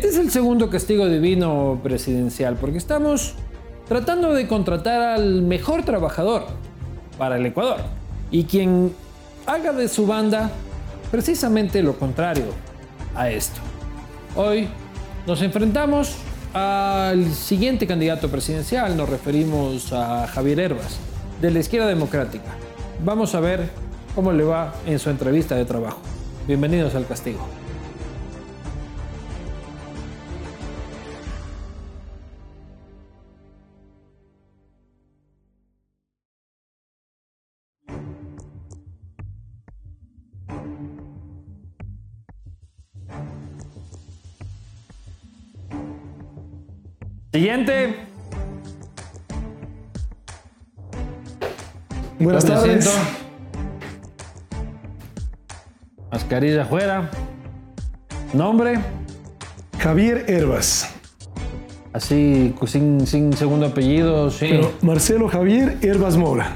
Este es el segundo castigo divino presidencial, porque estamos tratando de contratar al mejor trabajador para el Ecuador. Y quien haga de su banda precisamente lo contrario a esto. Hoy nos enfrentamos al siguiente candidato presidencial, nos referimos a Javier Herbas, de la izquierda democrática. Vamos a ver cómo le va en su entrevista de trabajo. Bienvenidos al castigo. Siguiente. Buenas ¿Dónde tardes. Mascarilla afuera. Nombre. Javier Herbas. Así, sin, sin segundo apellido, sí. Pero Marcelo Javier Herbas Mora.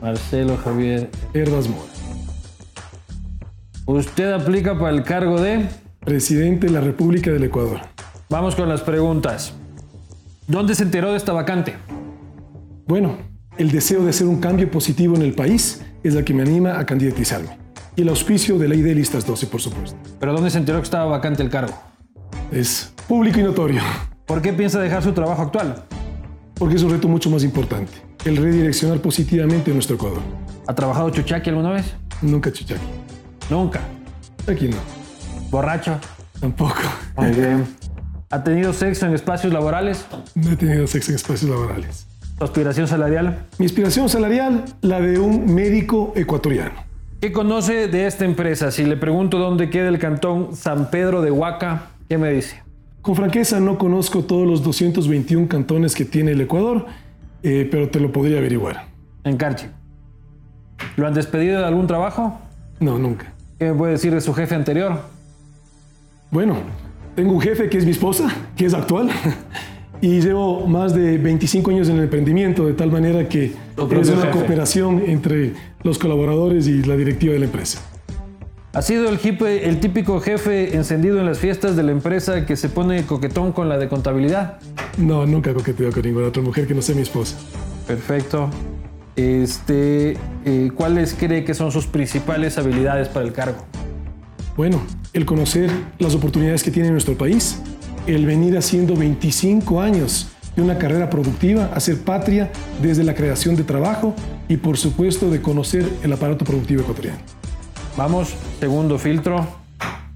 Marcelo Javier. Herbas Mora. Usted aplica para el cargo de... Presidente de la República del Ecuador. Vamos con las preguntas. ¿Dónde se enteró de esta vacante? Bueno, el deseo de hacer un cambio positivo en el país es la que me anima a candidatizarme. Y el auspicio de ley de listas 12, por supuesto. ¿Pero dónde se enteró que estaba vacante el cargo? Es público y notorio, ¿Por qué piensa dejar su trabajo actual? porque es un reto mucho más importante. El redireccionar positivamente nuestro Ecuador. ¿Ha trabajado Chuchaki alguna vez? Nunca Chuchaki. Nunca. Aquí no. ¿Borracho? Tampoco. Muy bien. ¿Ha tenido sexo en espacios laborales? No he tenido sexo en espacios laborales. ¿Su aspiración salarial? Mi inspiración salarial, la de un médico ecuatoriano. ¿Qué conoce de esta empresa? Si le pregunto dónde queda el cantón San Pedro de Huaca, ¿qué me dice? Con franqueza no conozco todos los 221 cantones que tiene el Ecuador, eh, pero te lo podría averiguar. En Carchi. ¿Lo han despedido de algún trabajo? No, nunca. ¿Qué me puede decir de su jefe anterior? Bueno, tengo un jefe que es mi esposa, que es actual, y llevo más de 25 años en el emprendimiento, de tal manera que es una jefe. cooperación entre los colaboradores y la directiva de la empresa. ¿Ha sido el, jefe- el típico jefe encendido en las fiestas de la empresa que se pone coquetón con la de contabilidad? No, nunca coqueteo con ninguna otra mujer que no sea mi esposa. Perfecto. Este, eh, ¿Cuáles cree que son sus principales habilidades para el cargo? Bueno, el conocer las oportunidades que tiene nuestro país, el venir haciendo 25 años de una carrera productiva, hacer patria desde la creación de trabajo y por supuesto de conocer el aparato productivo ecuatoriano. Vamos, segundo filtro,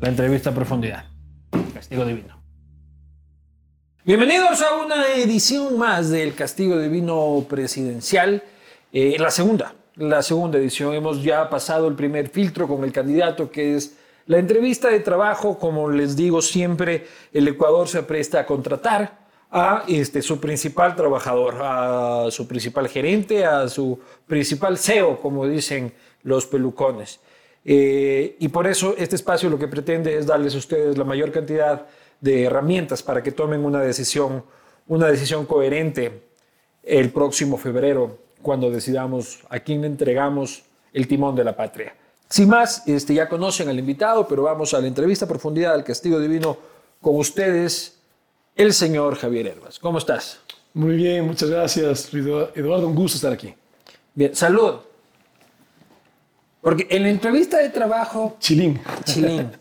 la entrevista a profundidad. Castigo Divino. Bienvenidos a una edición más del Castigo Divino Presidencial, eh, la segunda, la segunda edición. Hemos ya pasado el primer filtro con el candidato que es la entrevista de trabajo. Como les digo siempre, el Ecuador se presta a contratar a este, su principal trabajador, a su principal gerente, a su principal CEO, como dicen los pelucones. Eh, y por eso este espacio lo que pretende es darles a ustedes la mayor cantidad de herramientas para que tomen una decisión, una decisión coherente el próximo febrero, cuando decidamos a quién entregamos el timón de la patria. Sin más, este, ya conocen al invitado, pero vamos a la entrevista a profundidad al castigo divino con ustedes, el señor Javier Herbas. ¿Cómo estás? Muy bien, muchas gracias, Eduardo. Un gusto estar aquí. Bien, salud. Porque en la entrevista de trabajo Chilín. Chilín.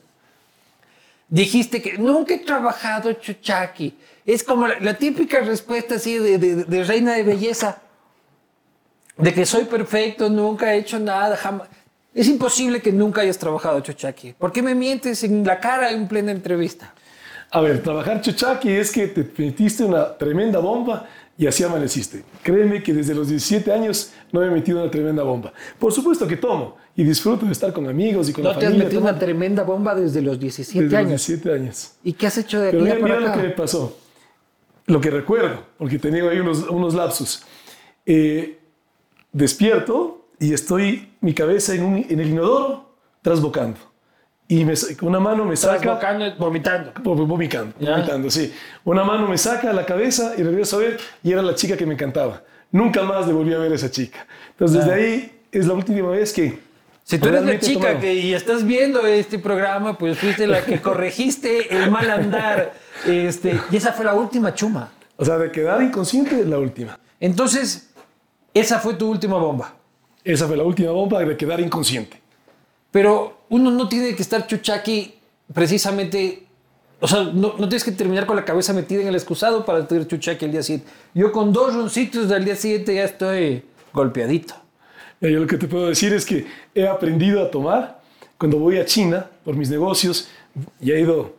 Dijiste que nunca he trabajado chuchaki. Es como la, la típica respuesta así de, de- de reina de belleza. De que soy perfecto, nunca he hecho nada, jamás. Es imposible que nunca hayas trabajado chuchaki. ¿Por qué me mientes en la cara en plena entrevista? A ver, trabajar chuchaki es que te metiste una tremenda bomba y así amaneciste. Créeme que desde los 17 años no me he metido una tremenda bomba. Por supuesto que tomo y disfruto de estar con amigos y con No la te has familia. metido una tremenda bomba desde los 17 desde los años. 17 años. ¿Y qué has hecho de Pero mira, mira lo que me pasó. Lo que recuerdo, porque tenía ahí unos, unos lapsus. Eh, despierto y estoy mi cabeza en, un- en el inodoro trasbocando. Y me una mano me saca... bocando- vomitando. Vo- Vomitando, Ya. vomitando, sí. Una mano me saca la cabeza y regreso a ver y era la chica que me encantaba. Nunca más le volví a ver a esa chica. Entonces, desde ahí es la última vez que... Si tú eres la chica tomado. que y estás viendo este programa, pues fuiste la que corregiste el mal andar Este, y esa fue la última chuma. O sea, de quedar inconsciente es la última. Entonces, esa fue tu última bomba. Esa fue la última bomba de quedar inconsciente. Pero uno no tiene que estar chuchaqui precisamente. O sea, no, no tienes que terminar con la cabeza metida en el excusado para tener chuchaqui el día siguiente. Yo con dos roncitos del día siguiente ya estoy golpeadito. Yo lo que te puedo decir es que he aprendido a tomar cuando voy a China por mis negocios. Y he ido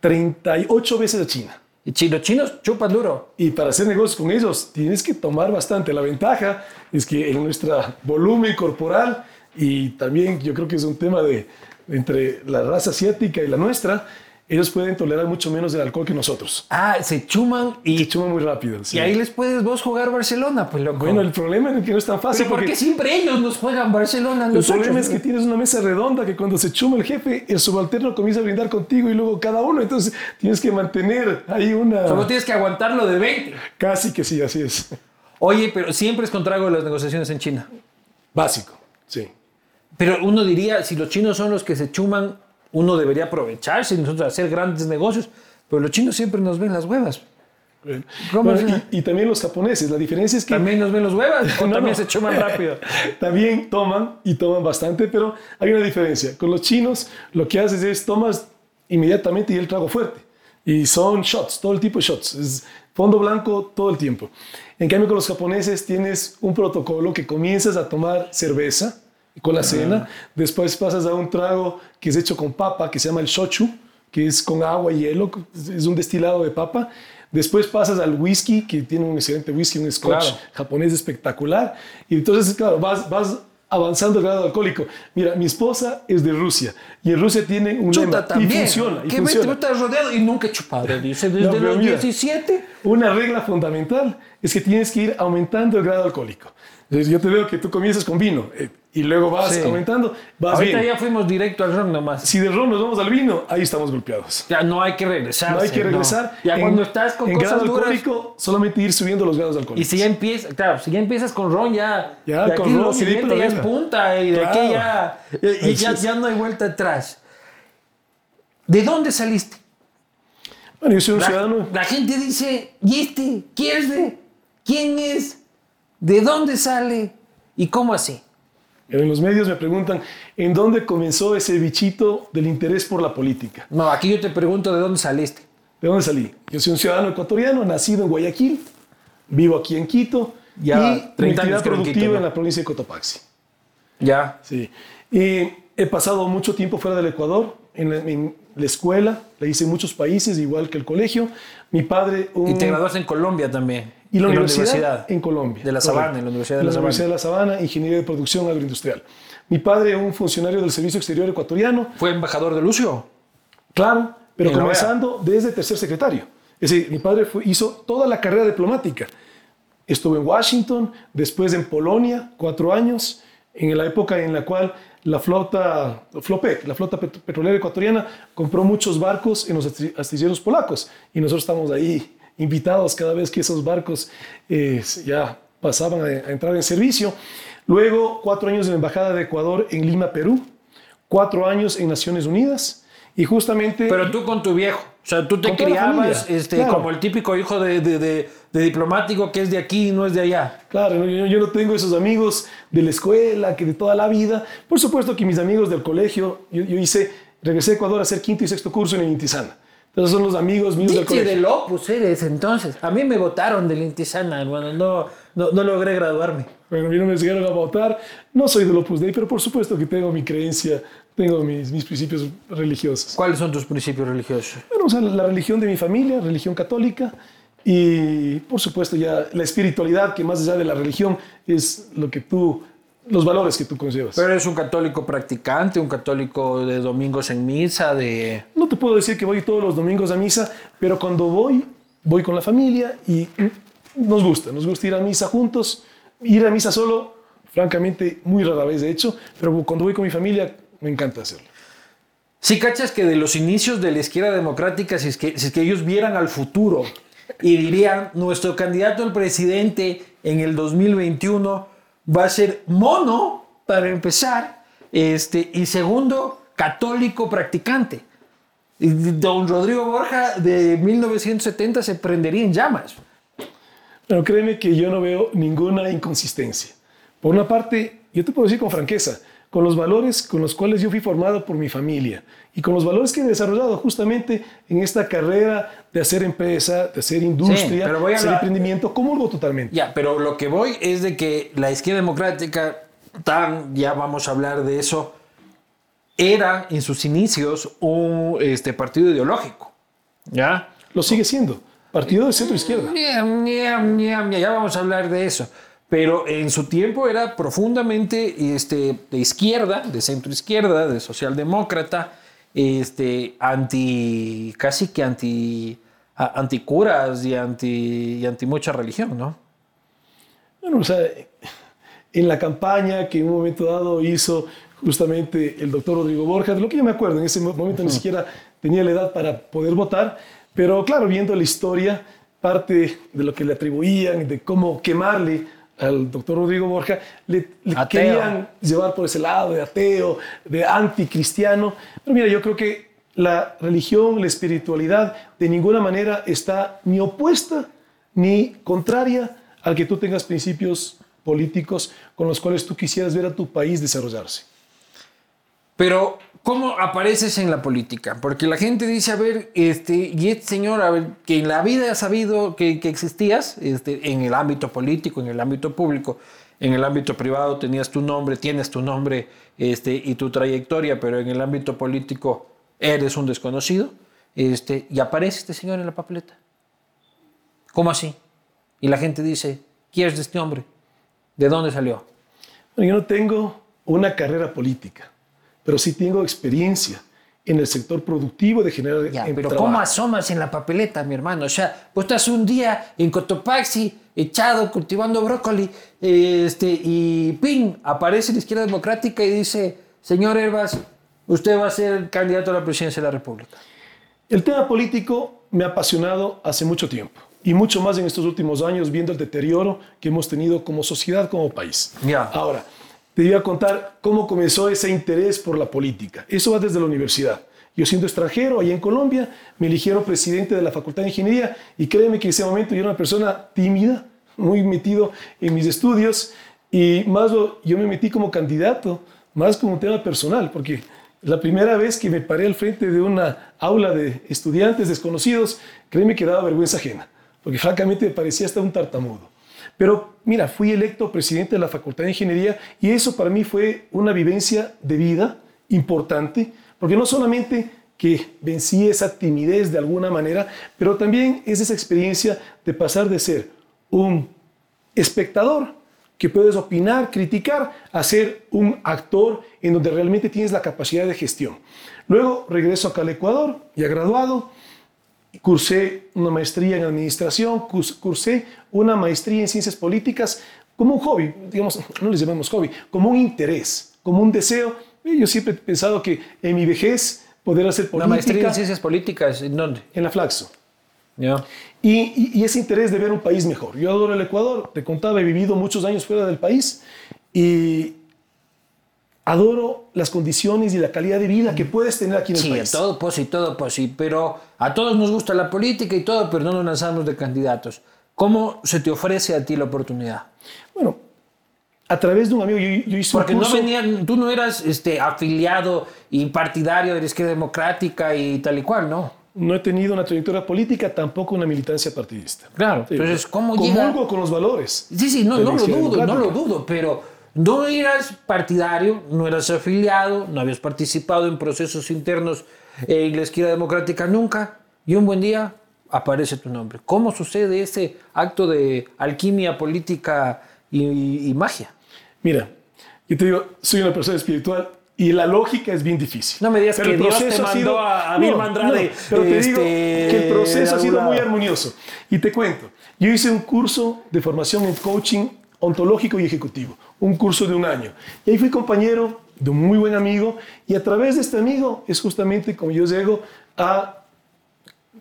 38 veces a China. Y los chinos chupan duro. Y para hacer negocios con ellos tienes que tomar bastante. La ventaja es que en nuestro volumen corporal y también yo creo que es un tema de, entre la raza asiática y la nuestra, ellos pueden tolerar mucho menos el alcohol que nosotros. Ah, se chuman y... Se chuman muy rápido. Y ahí les puedes vos jugar Barcelona, pues loco. Bueno, el problema es que no es tan fácil. ¿Pero porque siempre ellos nos juegan Barcelona? El problema es que tienes una mesa redonda que cuando se chuma el jefe, el subalterno comienza a brindar contigo y luego cada uno. Entonces tienes que mantener ahí una... Solo tienes que aguantarlo de 20. Casi que sí, así es. Oye, pero siempre es contrario las negociaciones en China. Básico, sí. Pero uno diría, si los chinos son los que se chuman, uno debería aprovecharse y nosotros hacer grandes negocios, pero los chinos siempre nos ven las huevas. y, también los japoneses, la diferencia es que... También nos ven los huevas, también se chuman rápido. también toman y toman bastante, pero hay una diferencia. Con los chinos lo que haces es tomas inmediatamente y el trago fuerte. Y son shots, todo el tipo de shots. Es fondo blanco todo el tiempo. En cambio con los japoneses tienes un protocolo que comienzas a tomar cerveza, con la cena. Después pasas a un trago que es hecho con papa, que se llama el shochu, que es con agua y hielo, es un destilado de papa. Después pasas al whisky, que tiene un excelente whisky, un scotch japonés espectacular. Y entonces, claro, vas, vas avanzando el grado alcohólico. Mira, mi esposa es de Rusia y en Rusia tiene un lema y funciona. Y ¿Qué funciona. estás rodeado y nunca he chupado, dice, desde los 17. Una regla fundamental es que tienes que ir aumentando el grado alcohólico. Yo te veo que tú comienzas con vino eh, y luego vas aumentando, vas Ahorita ya fuimos directo al ron nomás. Si de ron nos vamos al vino, ahí estamos golpeados. Ya no hay que regresar. No hay que regresar. Ya cuando estás con en cosas grado duras, alcohólico, solamente ir subiendo los grados alcohólicos. Y si ya empiezas, claro, si ya empiezas con ron, ya, Ya, de con aquí ron, lo siguiente ahí ya es punta y de aquí ya, y, ya, ya no hay vuelta atrás. ¿De dónde saliste? Bueno, yo soy un La, ciudadano. la gente dice, ¿y este? ¿Quién es? ¿Quién es? ¿De dónde sale? ¿Y cómo así? En los medios me preguntan, ¿en dónde comenzó ese bichito del interés por la política? No, aquí yo te pregunto, ¿de dónde saliste? ¿De dónde salí? Yo soy un ciudadano ecuatoriano, nacido en Guayaquil, vivo aquí en Quito Ya, y 30 mi años en productiva Quito, ¿no? en la provincia de Cotopaxi. Ya. Sí. Y he pasado mucho tiempo fuera del Ecuador, en en la escuela, la hice en muchos países, igual que el colegio. Mi padre... Un, Y te graduaste en Colombia también. y la en universidad, en Colombia. De la. Sabana, en la Universidad de la, la Universidad Sabana. de la Sabana, Ingeniería de Producción Agroindustrial. Mi padre, un funcionario del Servicio Exterior ecuatoriano, ¿Fue embajador de Lucio? claro, pero En la comenzando desde tercer secretario. Es decir, mi padre fue- hizo toda la carrera diplomática. Estuvo en Washington, después en Polonia, cuatro años, en la época en la cual la flota, Flopec, la flota pet- petrolera ecuatoriana, compró muchos barcos en los astilleros polacos y nosotros estamos ahí invitados cada vez que esos barcos eh, ya pasaban a, a entrar en servicio. Luego, cuatro años en la Embajada de Ecuador en Lima, Perú, cuatro años en Naciones Unidas y justamente... Pero tú con tu viejo. O sea, tú te criabas este, claro. como el típico hijo de, de- de- de diplomático que es de aquí y no es de allá. Claro, yo, yo no tengo esos amigos de la escuela, que de toda la vida. Por supuesto que mis amigos del colegio, yo, yo hice, regresé a Ecuador a hacer quinto y sexto curso en el Intisana. Entonces son los amigos míos del colegio. del Opus eres entonces. A mí me votaron del Intisana, hermano. No, no, no logré graduarme. Bueno, a mí no me llegaron a votar. No soy del Opus Dei, pero por supuesto que tengo mi creencia, tengo mis, mis principios religiosos. ¿Cuáles son tus principios religiosos? Bueno, o sea, la religión de mi familia, religión católica, y por supuesto ya la espiritualidad, que más allá de la religión es lo que tú, los valores que tú conllevas. Pero eres un católico practicante, un católico de domingos en misa, de... No te puedo decir que voy todos los domingos a misa, pero cuando voy, voy con la familia y nos gusta, nos gusta ir a misa juntos. Ir a misa solo, francamente, muy rara vez de hecho, pero cuando voy con mi familia, me encanta hacerlo. Si cachas que de los inicios de la izquierda democrática, si es, que, si es que ellos vieran al futuro y dirían, nuestro candidato al presidente en el 2021 va a ser mono, para empezar, este, y segundo, católico practicante. don Rodrigo Borja de 1970 se prendería en llamas. Pero créeme que yo no veo ninguna inconsistencia. Por una parte, yo te puedo decir con franqueza, con los valores con los cuales yo fui formado por mi familia y con los valores que he desarrollado justamente en esta carrera de hacer empresa, de hacer industria, de hacer emprendimiento, comulgo totalmente. Ya, pero lo que voy es de que la izquierda democrática, tan, ya vamos a hablar de eso, era en sus inicios un este, partido ideológico. ¿Ya? Lo sigue siendo. Partido de centro izquierda. Ya vamos a hablar de eso. Pero en su tiempo era profundamente este, de izquierda, de centro izquierda, de socialdemócrata, este, anti, casi que anti, anticuras y anti, y anti mucha religión, ¿no? Bueno, o sea, en la campaña que en un momento dado hizo justamente el doctor Rodrigo Borja, de lo que yo me acuerdo, en ese momento ni siquiera tenía la edad para poder votar, pero claro, viendo la historia, parte de lo que le atribuían, de cómo quemarle al doctor Rodrigo Borja, le, querían llevar por ese lado de ateo, de anticristiano. Pero mira, yo creo que la religión, la espiritualidad, de ninguna manera está ni opuesta ni contraria al que tú tengas principios políticos con los cuales tú quisieras ver a tu país desarrollarse. Pero, ¿cómo apareces en la política? Porque la gente dice, a ver, este, y este señor, a ver, que en la vida ha sabido que, existías, este, en el ámbito político, en el ámbito público, en el ámbito privado tenías tu nombre, tienes tu nombre este, y tu trayectoria, pero en el ámbito político eres un desconocido, este, y aparece este señor en la papeleta. ¿Cómo así? Y la gente dice, ¿quién es este hombre? ¿De dónde salió? yo no tengo una carrera política pero sí tengo experiencia en el sector productivo de generar ya, pero ¿cómo asomas en la papeleta, mi hermano? O sea, vos estás un día en Cotopaxi, echado, cultivando brócoli, este, y ¡ping! Aparece la izquierda democrática y dice, señor Herbas, usted va a ser candidato a la presidencia de la República. El tema político me ha apasionado hace mucho tiempo y mucho más en estos últimos años viendo el deterioro que hemos tenido como sociedad, como país. Ya. Ahora, te iba a contar cómo comenzó ese interés por la política. Eso va desde la universidad. Yo siendo extranjero, ahí en Colombia, me eligieron presidente de la Facultad de Ingeniería y créeme que en ese momento yo era una persona tímida, muy metido en mis estudios y más yo me metí como candidato, más como un tema personal, porque la primera vez que me paré al frente de una aula de estudiantes desconocidos, créeme que daba vergüenza ajena, porque francamente me parecía hasta un tartamudo. Pero mira, fui electo presidente de la Facultad de Ingeniería y eso para mí fue una vivencia de vida importante, porque no solamente que vencí esa timidez de alguna manera, pero también es esa experiencia de pasar de ser un espectador que puedes opinar, criticar, a ser un actor en donde realmente tienes la capacidad de gestión. Luego regreso acá al Ecuador, ya graduado, cursé una maestría en administración, cursé una maestría en ciencias políticas como un hobby, digamos, no les llamamos hobby, como un interés, como un deseo. Yo siempre he pensado que en mi vejez poder hacer política. ¿Una maestría en ciencias políticas en dónde? En la Flaxo. Y, y, ese interés de ver un país mejor. Yo adoro el Ecuador, te contaba, he vivido muchos años fuera del país y adoro las condiciones y la calidad de vida que puedes tener aquí en el país. Sí, todo pues y todo pues sí, pero a todos nos gusta la política y todo, pero no nos lanzamos de candidatos. ¿Cómo se te ofrece a ti la oportunidad? Bueno, a través de un amigo, yo, hice Porque un curso... no venían, tú no eras este, afiliado y partidario de la izquierda democrática y tal y cual, ¿no? No he tenido una trayectoria política, tampoco una militancia partidista. Claro, entonces, ¿cómo llega? con los valores. Sí, sí, no, no lo dudo, no lo dudo, pero no eras partidario, no eras afiliado, no habías participado en procesos internos en la izquierda democrática nunca, y un buen día aparece tu nombre. ¿Cómo sucede ese acto de alquimia política y, magia? Mira, yo te digo, soy una persona espiritual y la lógica es bien difícil. No me digas que el Dios te mandó sido, a, a no, Andrade. pero te digo que el proceso ha sido muy armonioso. Y te cuento, yo hice un curso de formación en coaching ontológico y ejecutivo, un curso de un año. Y ahí fui compañero de un muy buen amigo y a través de este amigo es justamente como yo llego a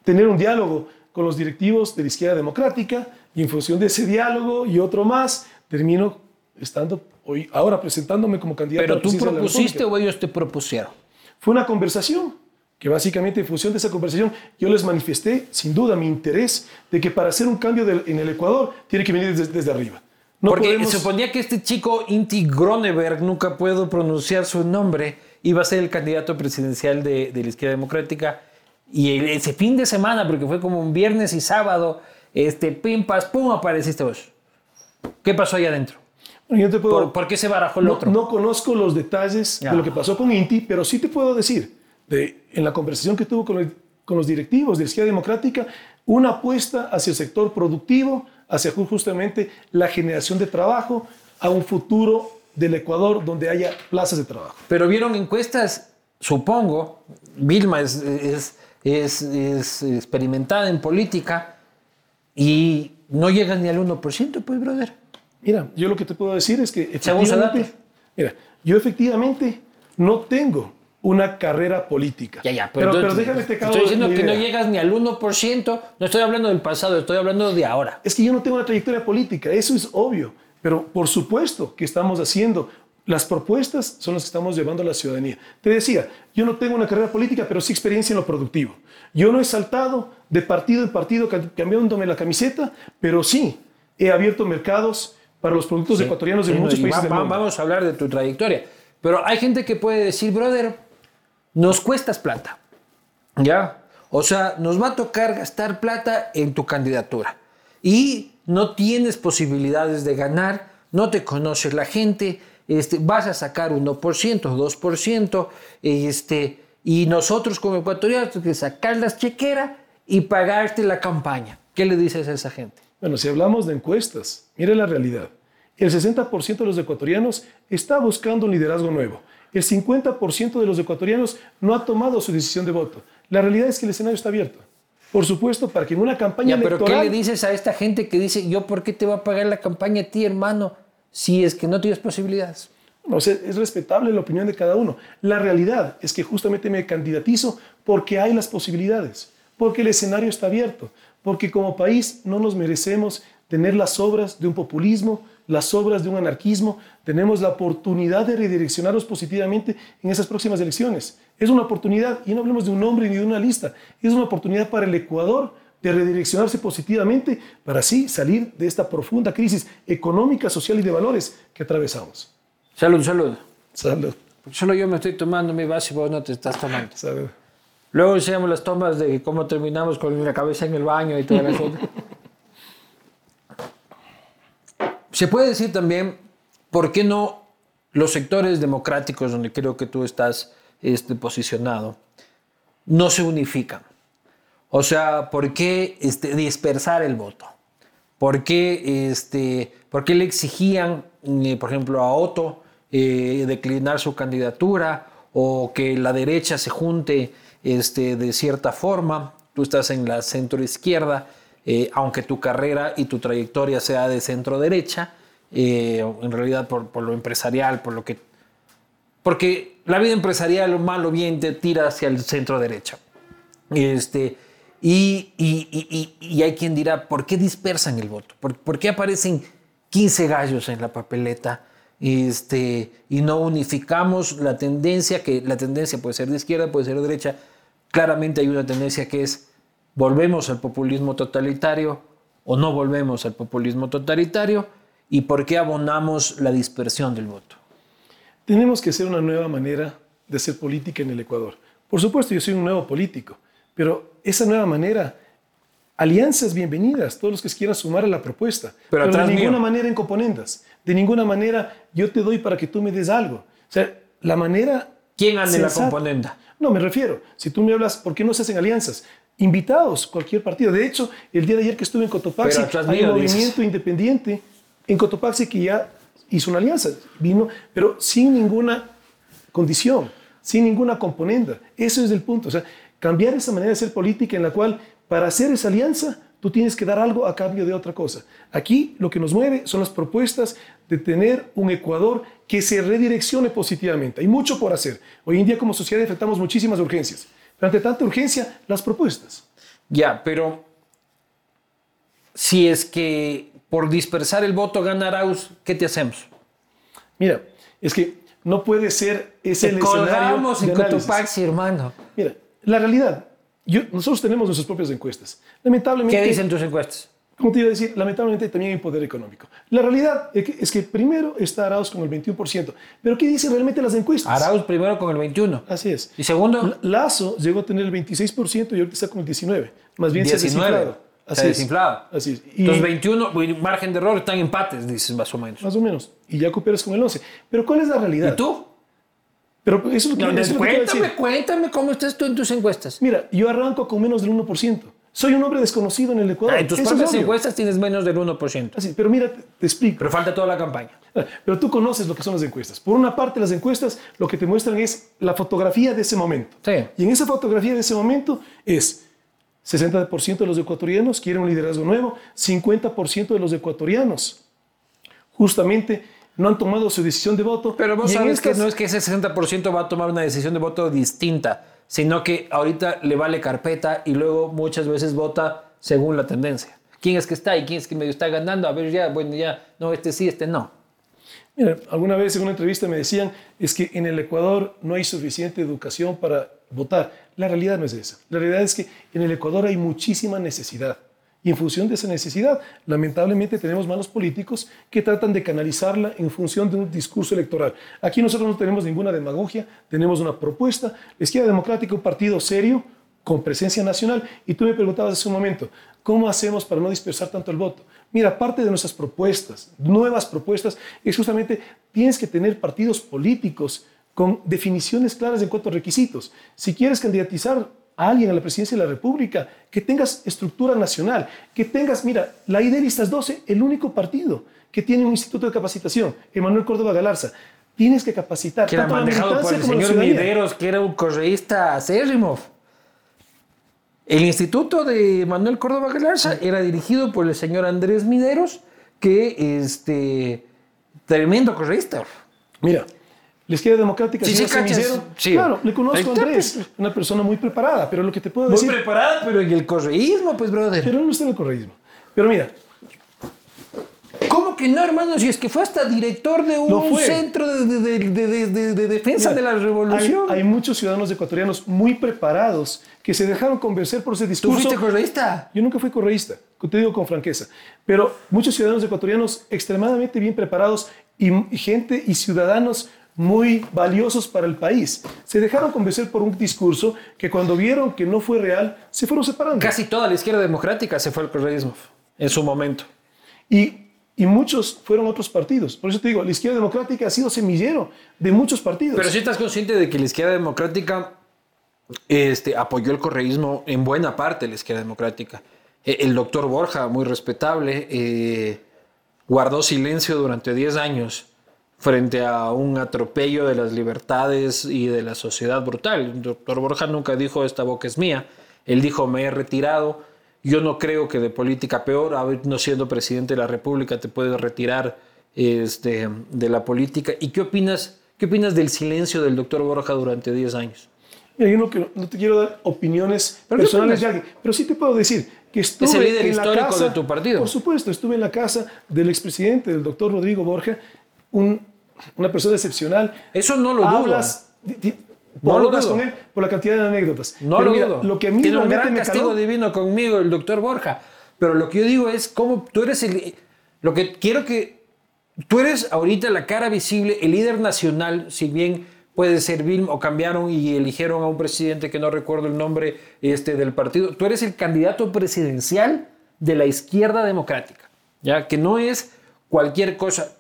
tener un diálogo con los directivos de la izquierda democrática y en función de ese diálogo y otro más, termino estando hoy, ahora presentándome como candidato ¿Pero tú propusiste o ellos te propusieron? Fue una conversación que básicamente en función de esa conversación yo les manifesté sin duda mi interés de que para hacer un cambio en el Ecuador tiene que venir desde, arriba. No Porque se suponía que este chico Inti Groneberg, nunca puedo pronunciar su nombre, iba a ser el candidato presidencial de, de la izquierda democrática. Y ese fin de semana, porque fue como un viernes y sábado, este, pimpas, pum, apareciste vos. ¿Qué pasó ahí adentro? ¿Por, qué se barajó el otro? No conozco los detalles de lo que pasó con Inti, pero sí te puedo decir, de, en la conversación que tuvo con, con los directivos de la izquierda democrática, una apuesta hacia el sector productivo, hacia justamente la generación de trabajo, a un futuro del Ecuador donde haya plazas de trabajo. Pero vieron encuestas, supongo, Vilma es, es, es, es experimentada en política y no llega ni al 1%, pues, brother. Mira, yo lo que te puedo decir es que efectivamente, mira, yo efectivamente no tengo una carrera política. Ya, ya, pero, pero, déjame te Estoy diciendo que no llegas ni al 1%, no estoy hablando del pasado, estoy hablando de ahora. Es que yo no tengo una trayectoria política, eso es obvio, pero por supuesto que estamos haciendo las propuestas son las que estamos llevando a la ciudadanía. Te decía, yo no tengo una carrera política, pero sí experiencia en lo productivo. Yo no he saltado de partido en partido cambiándome la camiseta, pero sí he abierto mercados para los productos ecuatorianos de muchos países del mundo. Vamos a hablar de tu trayectoria. Pero hay gente que puede decir, brother, nos cuestas plata. ¿Ya? O sea, nos va a tocar gastar plata en tu candidatura. Y no tienes posibilidades de ganar, no te conoces la gente, este, vas a sacar 1%, 2%, este, y nosotros como ecuatorianos tenemos que sacar las chequeras y pagarte la campaña. ¿Qué le dices a esa gente? Bueno, si hablamos de encuestas, mire la realidad. El 60% de los ecuatorianos está buscando un liderazgo nuevo. El 50% de los ecuatorianos no ha tomado su decisión de voto. La realidad es que el escenario está abierto. Por supuesto, para que en una campaña ya, pero ¿qué le dices a esta gente que dice, yo por qué te va a pagar la campaña a ti, hermano, si es que no tienes posibilidades? No sé, es respetable la opinión de cada uno. La realidad es que justamente me candidatizo porque hay las posibilidades, porque el escenario está abierto, porque como país no nos merecemos tener las obras de un populismo, las obras de un anarquismo, tenemos la oportunidad de redireccionarnos positivamente en esas próximas elecciones. Es una oportunidad, y no hablemos de un nombre ni de una lista, es una oportunidad para el Ecuador de redireccionarse positivamente para así salir de esta profunda crisis económica, social y de valores que atravesamos. Salud, salud. Salud. Solo yo me estoy tomando mi vaso y vos no te estás tomando. Salud. Luego enseñamos las tomas de cómo terminamos con la cabeza en el baño y toda la cosa. Se puede decir también, ¿por qué no los sectores democráticos, donde creo que tú estás este, posicionado, no se unifican? O sea, ¿por qué este, dispersar el voto? ¿Por qué, este, ¿Por qué le exigían, eh, por ejemplo, a Otto eh, declinar su candidatura o que la derecha se junte este, de cierta forma, tú estás en la centro izquierda, eh, aunque tu carrera y tu trayectoria sea de centro derecha, eh, en realidad por, lo empresarial, por lo que... Porque la vida empresarial, mal o bien, te tira hacia el centro derecha. Este, y, y, hay quien dirá, ¿por qué dispersan el voto? ¿Por, ¿Por, qué aparecen 15 gallos en la papeleta? Este, y no unificamos la tendencia, que la tendencia puede ser de izquierda, puede ser de derecha, claramente hay una tendencia que es volvemos al populismo totalitario o no volvemos al populismo totalitario y por qué abonamos la dispersión del voto. Tenemos que hacer una nueva manera de hacer política en el Ecuador. Por supuesto, yo soy un nuevo político, pero esa nueva manera, alianzas bienvenidas, todos los que quieran sumar a la propuesta, pero, de ninguna manera en componendas, de ninguna manera yo te doy para que tú me des algo. O sea, la manera... ¿Quién anda en la componenda? No, me refiero, si tú me hablas, ¿por qué no se hacen alianzas? Invitados, cualquier partido. De hecho, el día de ayer que estuve en Cotopaxi, hay un movimiento independiente en Cotopaxi que ya hizo una alianza, vino, pero sin ninguna condición, sin ninguna componenda. Eso es el punto. O sea, cambiar esa manera de hacer política en la cual, para hacer esa alianza, tú tienes que dar algo a cambio de otra cosa. Aquí lo que nos mueve son las propuestas de tener un Ecuador que se redireccione positivamente. Hay mucho por hacer. Hoy en día como sociedad enfrentamos muchísimas urgencias. Pero ante tanta urgencia, las propuestas. Ya, pero si es que por dispersar el voto gana Arauz, ¿qué te hacemos? Mira, es que no puede ser ese te el escenario en Cotopaxi, hermano. Mira, la realidad, yo, nosotros tenemos nuestras propias encuestas. Lamentablemente... ¿Qué dicen tus encuestas? Como te iba a decir, lamentablemente también hay poder económico. La realidad es que, es que primero está Arauz con el 21%. Pero ¿qué dicen realmente las encuestas? Arauz primero con el 21%. Así es. ¿Y segundo? Lazo llegó a tener el 26% y ahorita está con el 19%. Más bien 19. se ha desinflado. Así se ha desinflado. Así es. Y Los 21, margen de error, están empates, dices más o menos. Más o menos. Y ya cooperas con el 11. Pero ¿cuál es la realidad? ¿Y tú? Pero eso es lo que, no, eso es cuéntame, cuéntame cómo estás tú en tus encuestas. Mira, yo arranco con menos del 1%. Soy un hombre desconocido en el Ecuador. Ah, en tus propias encuestas tienes menos del 1%. Así, pero mira, te, te, explico. Pero falta toda la campaña. Pero tú conoces lo que son las encuestas. Por una parte, las encuestas lo que te muestran es la fotografía de ese momento. Sí. Y en esa fotografía de ese momento es 60% de los ecuatorianos quieren un liderazgo nuevo, 50% de los ecuatorianos justamente no han tomado su decisión de voto. Pero vos sabes estas... que no es que ese 60% va a tomar una decisión de voto distinta sino que ahorita le vale carpeta y luego muchas veces vota según la tendencia. ¿Quién es que está y quién es que medio está ganando? A ver, ya, bueno, ya, no, este sí, este no. Mira, alguna vez en una entrevista me decían, es que en el Ecuador no hay suficiente educación para votar. La realidad no es esa. La realidad es que en el Ecuador hay muchísima necesidad. Y en función de esa necesidad, lamentablemente tenemos malos políticos que tratan de canalizarla en función de un discurso electoral. Aquí nosotros no tenemos ninguna demagogia, tenemos una propuesta. La izquierda democrática, un partido serio, con presencia nacional. Y tú me preguntabas hace un momento, ¿cómo hacemos para no dispersar tanto el voto? Mira, parte de nuestras propuestas, nuevas propuestas, es justamente tienes que tener partidos políticos con definiciones claras en cuanto a requisitos. Si quieres candidatizar a alguien a la presidencia de la República, que tengas estructura nacional, que tengas, mira, la ID Listas 12, el único partido que tiene un instituto de capacitación, Emanuel Córdoba Galarza. Tienes que capacitar. Que era manejado por el señor Mideros, que era un correísta acérrimo. El instituto de Manuel Córdoba Galarza era dirigido por el señor Andrés Mideros, que este tremendo correísta. Mira, la izquierda democrática, sí, sí, sí. Claro, le conozco a Andrés, una persona muy preparada, pero lo que te puedo decir... Muy preparada, pero en el correísmo, pues, brother. Pero no está en el correísmo. Pero mira... ¿Cómo que no, hermano? Si es que fue hasta director de un centro de, de, de, de defensa mira, de la revolución. Hay, hay, muchos ciudadanos ecuatorianos muy preparados que se dejaron convencer por ese discurso. ¿Tú fuiste correísta? Yo nunca fui correísta, te digo con franqueza. Pero muchos ciudadanos ecuatorianos extremadamente bien preparados y gente y ciudadanos muy valiosos para el país. Se dejaron convencer por un discurso que cuando vieron que no fue real, se fueron separando. Casi toda la izquierda democrática se fue al correísmo en su momento. Y, y muchos fueron otros partidos. Por eso te digo, la izquierda democrática ha sido semillero de muchos partidos. Pero si estás consciente de que la izquierda democrática este, apoyó el correísmo en buena parte la izquierda democrática. E, el doctor Borja, muy respetable, eh, guardó silencio durante 10 años frente a un atropello de las libertades y de la sociedad brutal. El doctor Borja nunca dijo esta boca es mía, él dijo me he retirado. Yo no creo que de política peor, no siendo presidente de la República, te puedes retirar este, de la política. ¿Y qué opinas, qué opinas del silencio del doctor Borja durante 10 años? Mira, yo no, no, te quiero dar opiniones personales de alguien, pero sí te puedo decir que estuve es el líder en histórico la casa, de tu partido. Por supuesto, estuve en la casa del expresidente, del doctor Rodrigo Borja, un, una persona excepcional. Eso no lo Hablas, dudo. No lo con él por la cantidad de anécdotas. No Pero lo mira, dudo. Lo que a mí Tiene un gran me castigo caló, divino conmigo, el doctor Borja. Pero lo que yo digo es cómo tú eres el... Lo que quiero que... Tú eres ahorita la cara visible, el líder nacional, si bien puede servir o cambiaron y eligieron a un presidente que no recuerdo el nombre este, del partido. Tú eres el candidato presidencial de la izquierda democrática, ya que no es cualquier cosa.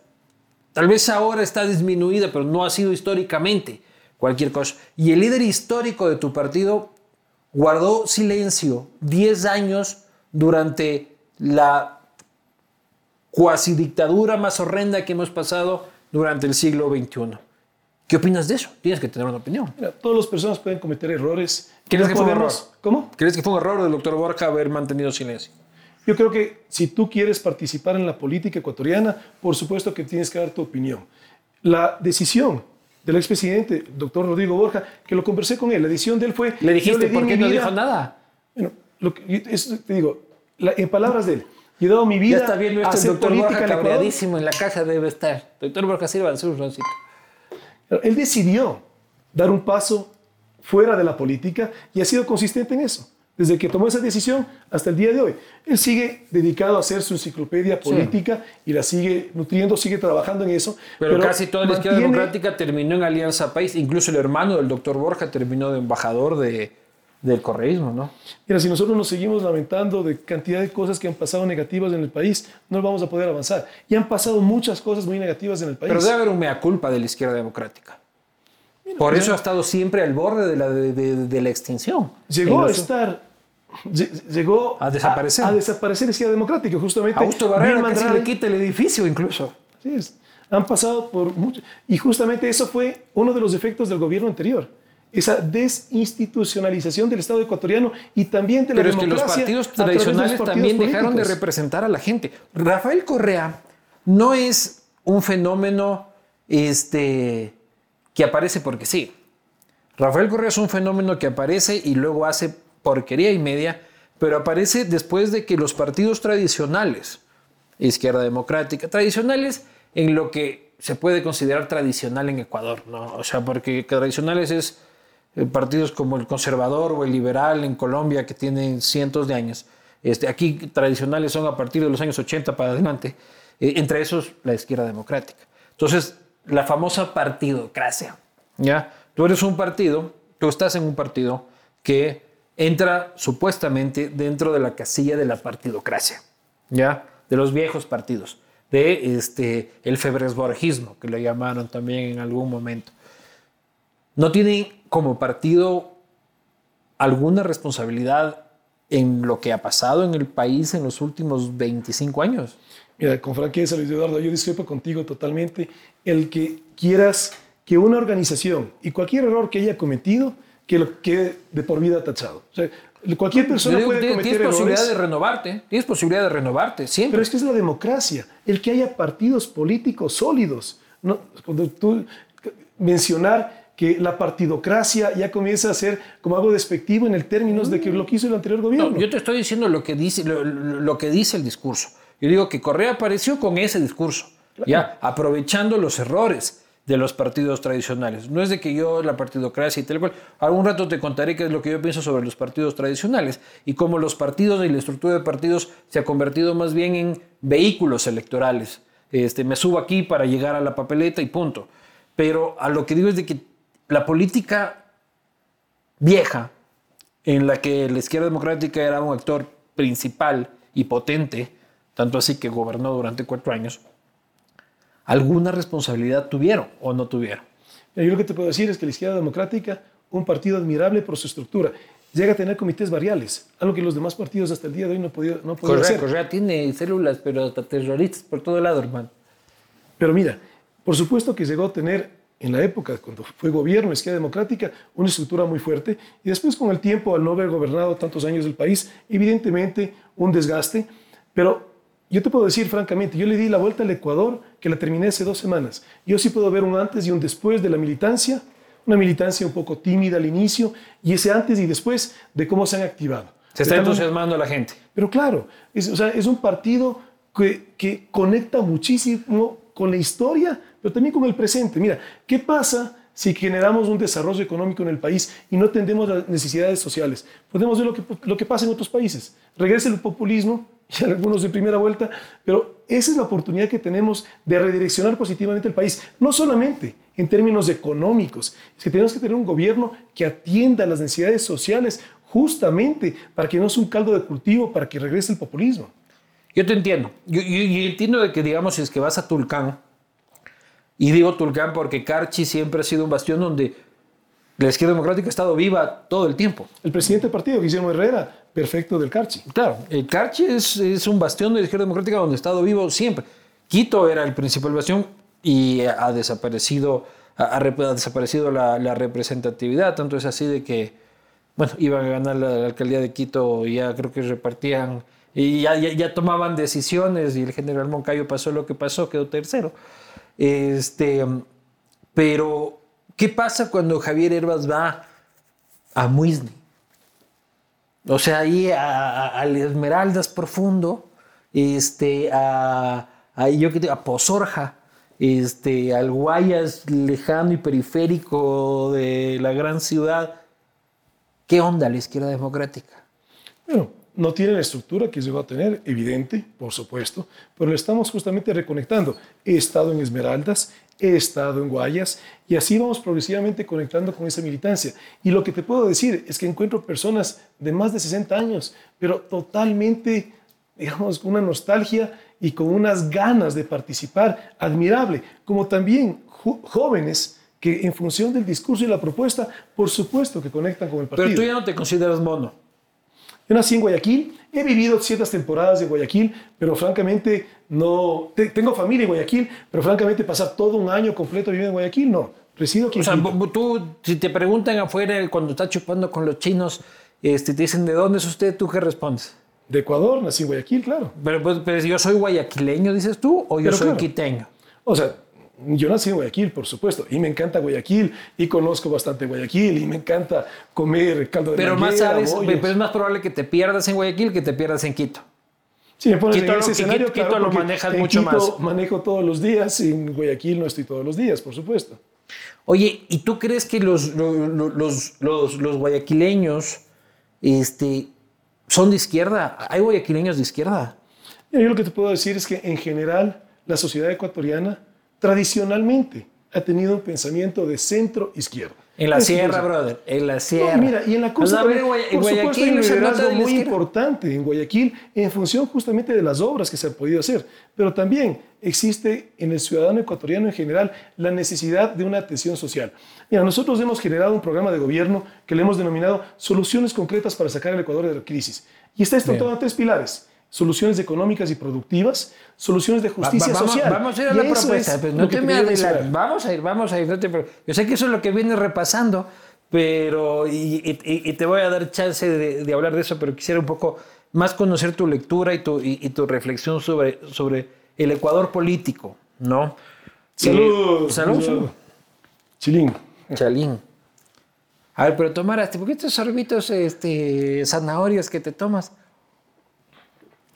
Tal vez ahora está disminuida, pero no ha sido históricamente cualquier cosa. Y el líder histórico de tu partido guardó silencio 10 años durante la cuasi dictadura más horrenda que hemos pasado durante el siglo XXI. ¿Qué opinas de eso? Tienes que tener una opinión. Mira, todas las personas pueden cometer errores. ¿Crees No que fue un error? ¿Cómo? ¿Crees que fue un error del doctor Borja haber mantenido silencio? Yo creo que si tú quieres participar en la política ecuatoriana, por supuesto que tienes que dar tu opinión. La decisión del expresidente, doctor Rodrigo Borja, que lo conversé con él, la decisión de él fue... Le dijiste di por qué no vida- dijo nada. Bueno, lo que, eso te digo, la- en palabras de él, yo he dado mi vida Ya está viendo a esto el doctor Borja cabreadísimo en la caja debe estar. Doctor Borja, sirva su roncito. Él decidió dar un paso fuera de la política y ha sido consistente en eso. Desde que tomó esa decisión hasta el día de hoy. Él sigue dedicado a hacer su enciclopedia política y la sigue nutriendo, sigue trabajando en eso. Pero, casi toda la izquierda democrática terminó en Alianza País. Incluso el hermano del doctor Borja terminó de embajador de, del correísmo, ¿no? Mira, si nosotros nos seguimos lamentando de cantidad de cosas que han pasado negativas en el país, no vamos a poder avanzar. Y han pasado muchas cosas muy negativas en el país. Pero debe haber un mea culpa de la izquierda democrática. Por eso ha estado siempre al borde de la, de, la extinción. Llegó a estar, llegó a desaparecer. A, desaparecer la izquierda democrática, justamente. Augusto Barrera casi le quita el edificio incluso. Sí, han pasado por mucho. Y justamente eso fue uno de los efectos del gobierno anterior esa desinstitucionalización del Estado ecuatoriano y también de la Pero es que los partidos tradicionales también dejaron de representar a la gente. Rafael Correa no es un fenómeno este, que aparece porque sí. Rafael Correa es un fenómeno que aparece y luego hace porquería y media, pero aparece después de que los partidos tradicionales, izquierda democrática, tradicionales en lo que se puede considerar tradicional en Ecuador, ¿no? O sea, porque tradicionales es eh, partidos como el conservador o el liberal en Colombia que tienen cientos de años. Este, aquí tradicionales son a partir de los años 80 para adelante, eh, entre esos la izquierda democrática. Entonces, la famosa partidocracia. ¿ya? Tú eres un partido, tú estás en un partido que entra supuestamente dentro de la casilla de la partidocracia, ¿ya? de los viejos partidos, de este, el febresborgismo, que lo llamaron también en algún momento. No tienen como partido alguna responsabilidad en lo que ha pasado en el país en los últimos 25 años? Mira, con franqueza, Luis Eduardo, yo discrepo contigo totalmente. El que quieras que una organización y cualquier error que haya cometido, que lo quede de por vida tachado. O sea, cualquier persona puede cometer Tienes posibilidad de renovarte, tienes posibilidad de renovarte, siempre. Pero es que es la democracia, el que haya partidos políticos sólidos. No, cuando tú mencionar que la partidocracia ya comienza a ser como algo despectivo en el términos de que lo que hizo el anterior gobierno. No, yo te estoy diciendo lo que dice, lo, que dice el discurso. Yo digo que Correa apareció con ese discurso, ya aprovechando los errores de los partidos tradicionales. No es de que yo la partidocracia y tal cual. Algún rato te contaré qué es lo que yo pienso sobre los partidos tradicionales y cómo los partidos y la estructura de partidos se ha convertido más bien en vehículos electorales. Este, me subo aquí para llegar a la papeleta y punto. Pero a lo que digo es de que la política vieja, en la que la izquierda democrática era un actor principal y potente, tanto así que gobernó durante cuatro años, ¿alguna responsabilidad tuvieron o no tuvieron? Yo lo que te puedo decir es que la izquierda democrática, un partido admirable por su estructura, llega a tener comités variales, algo que los demás partidos hasta el día de hoy no podían no hacer. Correa tiene células, pero hasta terroristas por todo lado, hermano. Pero mira, por supuesto que llegó a tener en la época, cuando fue gobierno, izquierda democrática, una estructura muy fuerte, y después con el tiempo, al no haber gobernado tantos años el país, evidentemente un desgaste, pero yo te puedo decir francamente, yo le di la vuelta al Ecuador, que la terminé hace dos semanas. Yo sí puedo ver un antes y un después de la militancia, una militancia un poco tímida al inicio, y ese antes y después de cómo se han activado. Se está entusiasmando a la gente. Pero claro, es, o sea, es un partido que, que conecta muchísimo con la historia, pero también con el presente. Mira, ¿qué pasa si generamos un desarrollo económico en el país y no atendemos las necesidades sociales? Podemos ver lo que, lo que pasa en otros países. Regresa el populismo, y algunos de primera vuelta, pero esa es la oportunidad que tenemos de redireccionar positivamente el país, no solamente en términos económicos, es que tenemos que tener un gobierno que atienda las necesidades sociales justamente para que no sea un caldo de cultivo, para que regrese el populismo. Yo te entiendo. Yo, yo entiendo de que, digamos, si es que vas a Tulcán, y digo Tulcán porque Carchi siempre ha sido un bastión donde la izquierda democrática ha estado viva todo el tiempo. El presidente del partido, Guillermo Herrera, perfecto del Carchi. Claro, el Carchi es, es un bastión de la izquierda democrática donde ha estado vivo siempre. Quito era el principal bastión y ha desaparecido, ha, desaparecido la, la, representatividad. Tanto es así de que, bueno, iban a ganar la, la alcaldía de Quito y ya creo que repartían y ya, ya, ya, tomaban decisiones y el general Moncayo pasó lo que pasó, quedó tercero. Este, pero, ¿qué pasa cuando Javier Herbas va a Muisne? O sea, ahí al Esmeraldas profundo, este, a, a, yo que a Pozorja, este, al Guayas lejano y periférico de la gran ciudad, ¿Qué onda la izquierda democrática? Bueno, no tiene la estructura que llegó a tener, evidente, por supuesto, pero le estamos justamente reconectando. He estado en Esmeraldas, he estado en Guayas y así vamos progresivamente conectando con esa militancia. Y lo que te puedo decir es que encuentro personas de más de 60 años, pero totalmente, digamos, con una nostalgia y con unas ganas de participar admirable, como también jóvenes que en función del discurso y la propuesta, por supuesto que conectan con el partido. Pero tú ya no te consideras mono. Yo nací en Guayaquil, he vivido ciertas temporadas en Guayaquil, pero francamente no. tengo familia en Guayaquil, pero francamente pasar todo un año completo viviendo en Guayaquil, no. Resido aquí. O sea, tú, si te preguntan afuera cuando estás chupando con los chinos, este, te dicen, ¿de dónde es usted? ¿Tú qué respondes? De Ecuador, nací en Guayaquil, claro. Pero, pues, pero, yo soy guayaquileño, dices tú, o yo soy quiteño. O sea, yo nací en Guayaquil, por supuesto, y me encanta Guayaquil, y conozco bastante Guayaquil, y me encanta comer caldo de Pero más sabes, pero es más probable que te pierdas en Guayaquil que te pierdas en Quito. Sí, me pones en ese escenario, Quito, lo manejas mucho Quito más. manejo todos los días, y en Guayaquil no estoy todos los días, por supuesto. Oye, ¿y tú crees que los, los, los, los guayaquileños este, son de izquierda? ¿Hay guayaquileños de izquierda? Yo lo que te puedo decir es que en general la sociedad ecuatoriana tradicionalmente ha tenido un pensamiento de centro izquierda. En la sierra, brother, en la sierra. mira, y en la costa, por supuesto, hay un liderazgo muy importante en Guayaquil en función justamente de las obras que se han podido hacer. Pero también existe en el ciudadano ecuatoriano en general la necesidad de una atención social. Mira, nosotros hemos generado un programa de gobierno que le hemos denominado Soluciones concretas para sacar al Ecuador de la crisis. Y está estructurado en tres pilares soluciones económicas y productivas, soluciones de justicia social. Vamos a ir a la propuesta, pues, no te me Vamos a ir, vamos a ir. yo sé que eso es lo que viene repasando, pero y, te voy a dar chance de, hablar de eso, pero quisiera un poco más conocer tu lectura y tu, y, tu reflexión sobre, sobre el Ecuador político, ¿no? Salud. salud. Chilín. Chalín. A ver, pero tomar, ¿por qué estos sorbitos este, zanahorias que te tomas?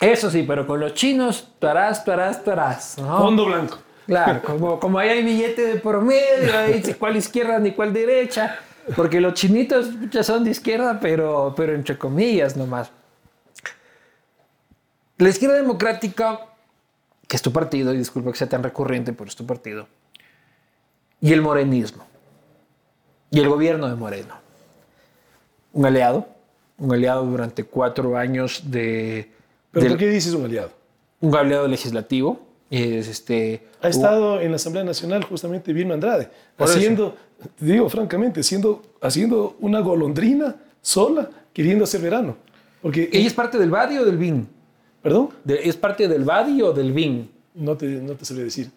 Eso sí, pero con los chinos, tarás, tarás, tarás. ¿no? Fondo blanco. Claro, como, como ahí hay billete de por medio, ahí dice cuál izquierda ni cuál derecha. Porque los chinitos ya son de izquierda, pero, pero entre comillas nomás. La izquierda democrática, que es tu partido, y disculpa que sea tan recurrente, pero es tu partido, y el morenismo, y el gobierno de Moreno. Un aliado, un aliado durante cuatro años de ¿Pero por qué dices un aliado? Un aliado legislativo. Es este, ha estado en la Asamblea Nacional justamente Vilma Andrade, haciendo, digo francamente, siendo, haciendo una golondrina sola, queriendo hacer verano. Porque, ¿Ella es parte del BADI o del BIN? ¿Perdón? ¿Es parte del BADI o del BIN? No te, no te sabría decir.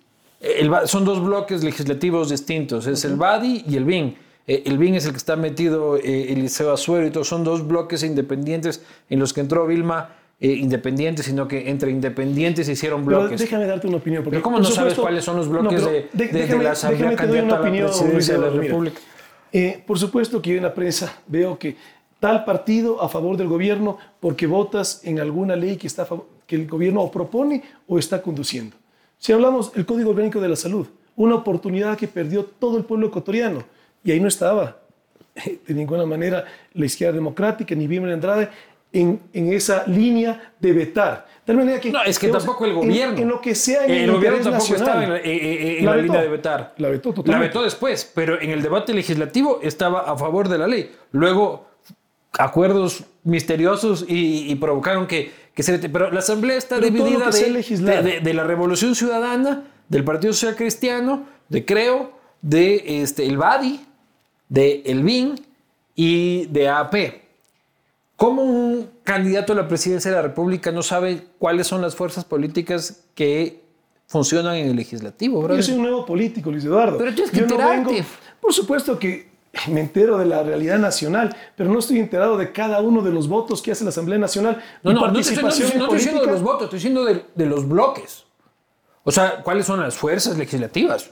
son dos bloques legislativos distintos, es el BADI y el BIN. Eh, el BIN es el que está metido eh, Eliseo Azuero y todo, son dos bloques independientes en los que entró Vilma eh, independientes, sino que entre independientes se hicieron bloques. déjame darte una opinión. Porque, pero ¿cómo no sabes cuáles son los bloques de, de, la Asamblea candidata a la presidencia de la República? Eh, por supuesto que yo en la prensa veo que tal partido a favor del gobierno porque votas en alguna ley que, está que el gobierno o propone o está conduciendo. Si hablamos del Código Orgánico de la Salud, una oportunidad que perdió todo el pueblo ecuatoriano y ahí no estaba de ninguna manera la izquierda democrática ni Bimel Andrade en, esa línea de vetar. De manera que, no, es que tampoco el gobierno. En, lo que sea en el, el gobierno tampoco estaba en, la, eh, eh, línea de vetar. La vetó totalmente. La vetó después, pero en el debate legislativo estaba a favor de la ley. Luego, acuerdos misteriosos y, provocaron que, que, se... Pero la Asamblea está dividida de, de, la Revolución Ciudadana, del Partido Social Cristiano, de Creo, de este, el BADI, de el BIN y de AP. ¿Cómo un candidato a la presidencia de la República no sabe cuáles son las fuerzas políticas que funcionan en el legislativo? Yo soy un nuevo político, Luis Eduardo. Pero tienes que enterarte. por supuesto que me entero de la realidad nacional, pero no estoy enterado de cada uno de los votos que hace la Asamblea Nacional. No, no, no, estoy, diciendo de los votos, estoy diciendo de, de los bloques. O sea, ¿cuáles son las fuerzas legislativas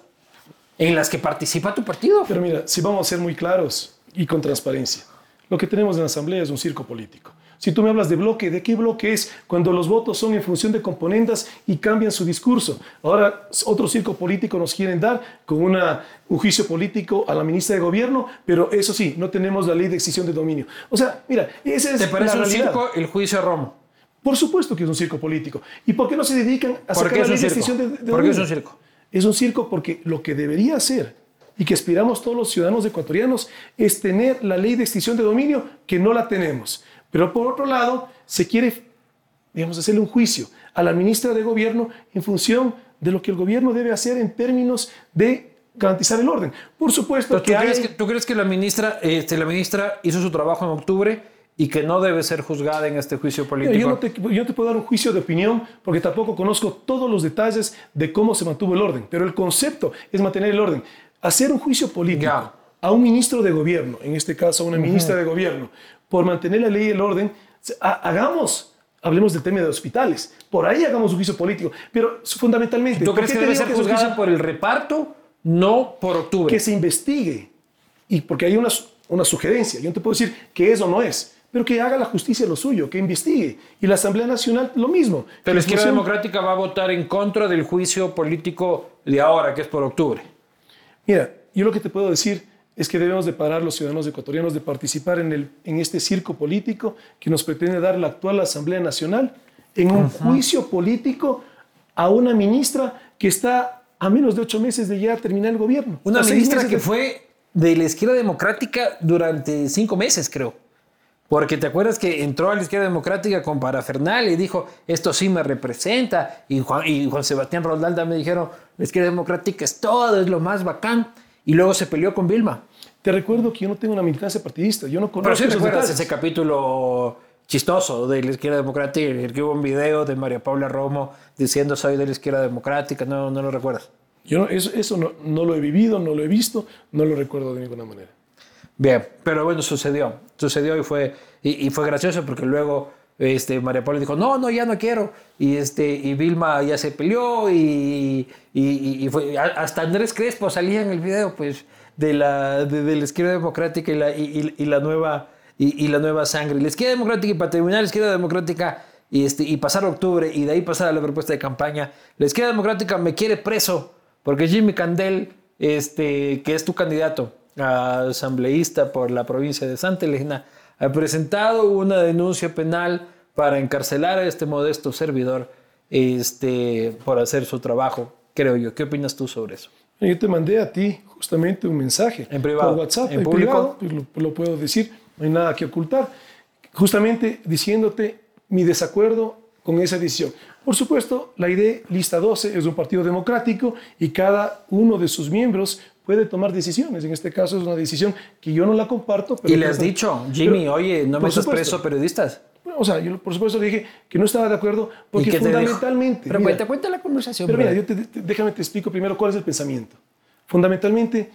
en las que participa tu partido? Pero mira, si vamos a ser muy claros y con transparencia. Lo que tenemos en la Asamblea es un circo político. Si tú me hablas de bloque, ¿de qué bloque es? Cuando los votos son en función de componendas y cambian su discurso. Ahora, otro circo político nos quieren dar con una, un juicio político a la ministra de Gobierno, pero eso sí, no tenemos la ley de extinción de dominio. O sea, mira, ese es ¿Te parece la un circo el juicio a Romo? Por supuesto que es un circo político. ¿Y por qué no se dedican a ¿Por sacar la ley de extinción de, de ¿Por qué dominio? es un circo? Es un circo porque lo que debería hacer y que aspiramos todos los ciudadanos ecuatorianos es tener la ley de extinción de dominio que no la tenemos. Pero por otro lado, se quiere, digamos, hacerle un juicio a la ministra de Gobierno en función de lo que el gobierno debe hacer en términos de garantizar el orden. Por supuesto Pero ¿tú, que hay... crees que, tú crees que la ministra, este, la ministra hizo su trabajo en octubre y que no debe ser juzgada en este juicio político? Yo, no te, yo te puedo dar un juicio de opinión porque tampoco conozco todos los detalles de cómo se mantuvo el orden, pero el concepto es mantener el orden. Hacer un juicio político Ya. a un ministro de gobierno, en este caso a una ministra de gobierno, por mantener la ley y el orden, ha- hagamos, hablemos del tema de hospitales, por ahí hagamos un juicio político, pero fundamentalmente... ¿Tú ¿por crees qué que te debe ser que juzgada juicio- por el reparto, no por octubre? que se investigue. Y porque hay una, una sugerencia. Yo no te puedo decir que es o no es, pero que haga la justicia lo suyo, que investigue. Y la Asamblea Nacional lo mismo. Pero la izquierda democrática va a votar en contra del juicio político de ahora, que es por octubre. Mira, yo lo que te puedo decir es que debemos de parar los ciudadanos ecuatorianos de participar en, el, en este circo político que nos pretende dar la actual Asamblea Nacional en un juicio político a una ministra que está a menos de ocho meses de ya terminar el gobierno. Una ministra que de- fue de la izquierda democrática durante cinco meses, creo. Porque te acuerdas que entró a la izquierda democrática con parafernalia y dijo, esto sí me representa. Y Juan, y Juan Sebastián Roldalda me dijeron, la izquierda democrática es todo, es lo más bacán. Y luego se peleó con Vilma. Te recuerdo que yo no tengo una militancia partidista, yo no Pero conozco sí esos recuerdas detalles. ese capítulo chistoso de la izquierda democrática, en el que hubo un video de María Paula Romo diciendo soy de la izquierda democrática, no, no lo recuerdas. Yo no- eso, eso no, no lo he vivido, no lo he visto, no lo recuerdo de ninguna manera. Bien, pero bueno, sucedió. Sucedió y fue, y, fue gracioso porque luego este, María Paula dijo, no, no, ya no quiero. Y, este, y Vilma ya se peleó y, y- fue, hasta Andrés Crespo salía en el video pues, de, la, de, izquierda democrática y la, y, la nueva, y, la nueva sangre. La izquierda democrática y para terminar la izquierda democrática y, este, y pasar octubre y de ahí pasar a la propuesta de campaña. La izquierda democrática me quiere preso porque Jimmy Candel, este, que es tu candidato asambleísta por la provincia de Santa Elena, ha presentado una denuncia penal para encarcelar a este modesto servidor este, por hacer su trabajo, creo yo. ¿Qué opinas tú sobre eso? Yo te mandé a ti justamente un mensaje En privado. por WhatsApp, ¿En en, público? privado, lo, lo puedo decir, no hay nada que ocultar, justamente diciéndote mi desacuerdo con esa decisión. Por supuesto, la ID Lista 12 es un partido democrático y cada uno de sus miembros puede tomar decisiones. En este caso es una decisión que yo no la comparto. Pero y le has dicho, Jimmy, pero- oye, no supuesto. preso periodistas. O sea, yo por supuesto dije que no estaba de acuerdo porque fundamentalmente... Pero mira, cuenta, cuenta la conversación. pero mira, brother. yo te- te- déjame te explico primero cuál es el pensamiento. Fundamentalmente,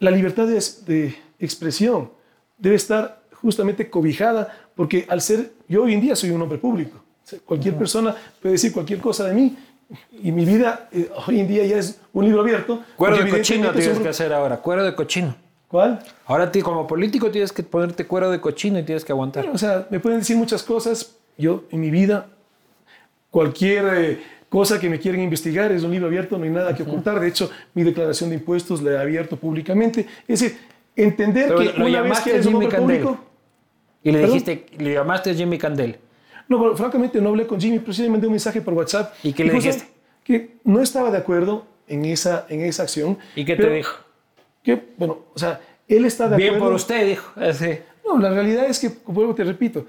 la libertad de, de expresión debe estar justamente cobijada porque al ser, yo hoy en día soy un hombre público. O sea, Cualquier persona puede decir cualquier cosa de mí y mi vida eh, hoy en día ya es un libro abierto. Cuero de cochino tienes que hacer ahora, cuero de cochino. ¿Cuál? Ahora ti como político tienes que ponerte cuero de cochino y tienes que aguantar. O sea, me pueden decir muchas cosas. Yo en mi vida, cualquier eh, cosa que me quieran investigar es un libro abierto, no hay nada que ocultar. De hecho, mi declaración de impuestos la he abierto públicamente. Es decir, entender Pero que lo una vez que eres un hombre Candel. público... Y le ¿Perdón? dijiste, le llamaste a Jimmy Candel. No, pero francamente no hablé con Jimmy, pero sí le mandé un mensaje por WhatsApp. ¿Y qué le dijiste? Que no estaba de acuerdo en esa, en esa acción. ¿Y qué te dijo? Que, bueno, o sea, él está de Bien acuerdo... por usted, dijo. Así. No, la realidad es que, vuelvo, te repito,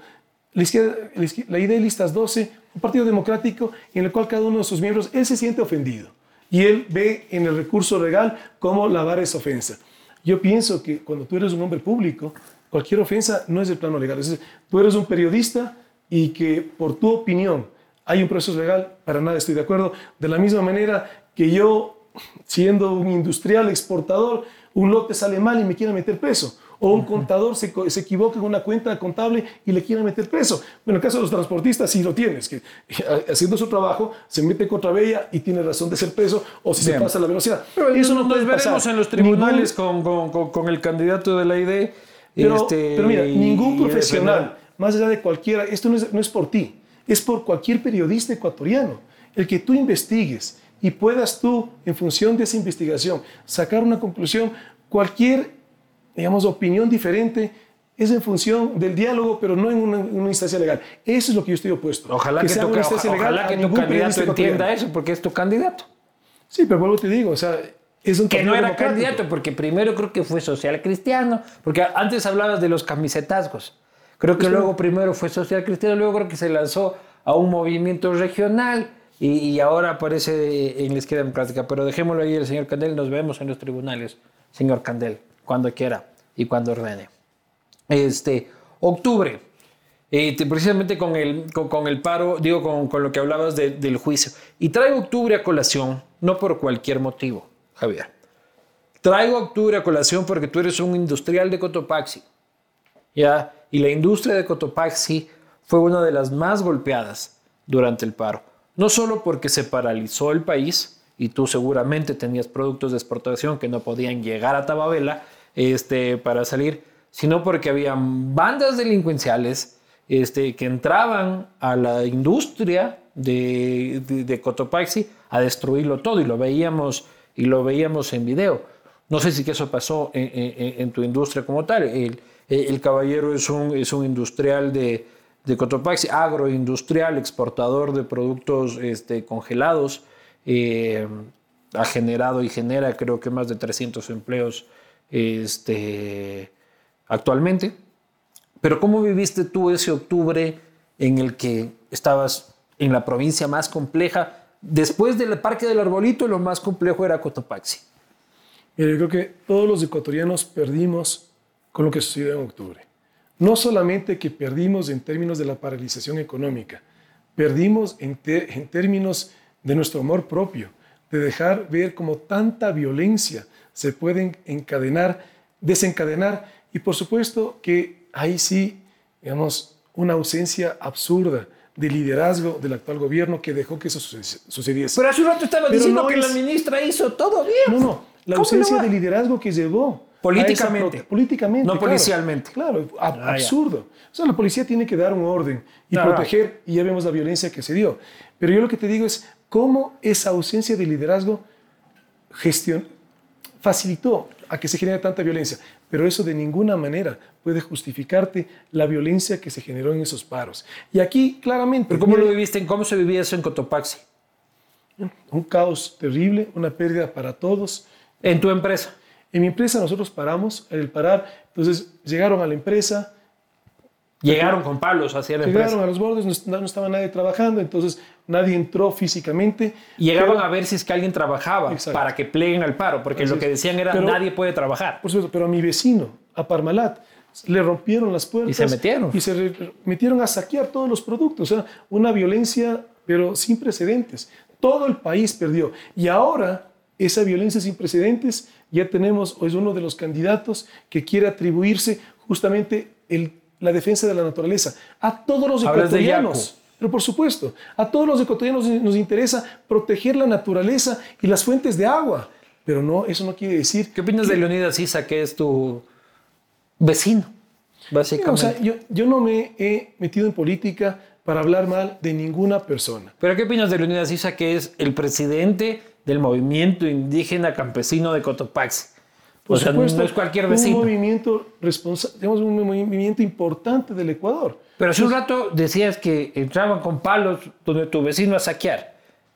la, izquierda, la izquier- la idea de listas 12, un partido democrático en el cual cada uno de sus miembros, él se siente ofendido y él ve en el recurso legal cómo lavar esa ofensa. Yo pienso que cuando tú eres un hombre público, cualquier ofensa no es del plano legal. Es decir, tú eres un periodista y que por tu opinión hay un proceso legal, para nada estoy de acuerdo. De la misma manera que yo, siendo un industrial exportador, un lote sale mal y me quiere meter preso. O un contador se, se equivoca en una cuenta contable y le quiere meter preso. Bueno, en el caso de los transportistas sí lo tienes, que haciendo su trabajo se mete contra Bella y tiene razón de ser preso o si Bien. se pasa la velocidad. Pero Eso no nos puede veremos pasar. en los tribunales con, con- con- con el candidato de la ID. Pero, este, pero mira, ningún profesional, más allá de cualquiera, esto no es, no es por ti, es por cualquier periodista ecuatoriano. El que tú investigues y puedas tú, en función de esa investigación, sacar una conclusión, cualquier, digamos, opinión diferente, es en función del diálogo, pero no en una, instancia legal. Eso es lo que yo estoy opuesto. Ojalá que, tu, ojalá que tu candidato entienda eso, porque es tu candidato. Sí, pero vuelvo te digo, o sea, es un Que no era candidato, porque primero creo que fue social cristiano, porque antes hablabas de los camisetazgos. Creo que luego primero fue social cristiano, luego creo que se lanzó a un movimiento regional y, ahora aparece en la izquierda democrática. Pero dejémoslo ahí, el señor Candel, nos vemos en los tribunales, señor Candel, cuando quiera y cuando ordene. Este, octubre, eh, precisamente con el, con, el paro, digo, con, con lo que hablabas del juicio. Y traigo octubre a colación, no por cualquier motivo, Javier. Traigo octubre a colación porque tú eres un industrial de Cotopaxi. ¿ya? Y la industria de Cotopaxi fue una de las más golpeadas durante el paro. No solo porque se paralizó el país y tú seguramente tenías productos de exportación que no podían llegar a Tababela este, para salir, sino porque había bandas delincuenciales este, que entraban a la industria de, Cotopaxi a destruirlo todo y lo veíamos, y lo veíamos en video. No sé si eso pasó en, tu industria como tal. Caballero es un, es un industrial de, Cotopaxi, agroindustrial, exportador de productos este, congelados, eh, ha generado y genera creo que más de 300 empleos este, actualmente. Pero ¿cómo viviste tú ese octubre en el que estabas en la provincia más compleja? Después del Parque del Arbolito, lo más complejo era Cotopaxi. yo creo que todos los ecuatorianos perdimos con lo que sucedió en octubre. No solamente que perdimos en términos de la paralización económica, perdimos en, términos de nuestro amor propio, de dejar ver cómo tanta violencia se puede encadenar, desencadenar, y por supuesto que ahí sí, digamos, una ausencia absurda de liderazgo del actual gobierno que dejó que eso sucediese. Pero hace un rato estaba diciendo que la ministra hizo todo bien. No, no, la ausencia de liderazgo que llevó Políticamente. Políticamente. No policialmente. Claro, ah, absurdo. O sea, la policía tiene que dar un orden y proteger, y ya vemos la violencia que se dio. Pero yo lo que te digo es cómo esa ausencia de liderazgo gestión, facilitó a que se genere tanta violencia. Pero eso de ninguna manera puede justificarte la violencia que se generó en esos paros. Y aquí claramente... ¿Pero cómo lo viviste? ¿Cómo se vivía eso en Cotopaxi? Un caos terrible, una pérdida para todos. ¿En tu empresa? En mi empresa nosotros paramos, el parar, entonces llegaron a la empresa. Llegaron con palos hacia la empresa. Llegaron a los bordes, no, estaba nadie trabajando, entonces nadie entró físicamente. Llegaban a ver si es que alguien trabajaba para que pleguen al paro, porque lo que decían era nadie puede trabajar. Por supuesto, pero a mi vecino, a Parmalat, le rompieron las puertas. Y se metieron. Y se metieron a saquear todos los productos. O sea, una violencia, pero sin precedentes. Todo el país perdió. Y ahora esa violencia sin precedentes ya tenemos, o es uno de los candidatos que quiere atribuirse justamente el, la defensa de la naturaleza. A todos los ecuatorianos. Pero por supuesto, a todos los ecuatorianos nos interesa proteger la naturaleza y las fuentes de agua. Pero no, eso no quiere decir. ¿Qué opinas de Leonidas Isa, que es tu vecino? Básicamente. o sea, yo, yo no me he metido en política para hablar mal de ninguna persona. ¿Pero qué opinas de Leonidas Isa, que es el presidente del movimiento indígena campesino de Cotopaxi. Por o supuesto, no es cualquier vecino. Un movimiento, digamos, un movimiento importante del Ecuador. Pero hace un rato decías que entraban con palos donde tu vecino a saquear.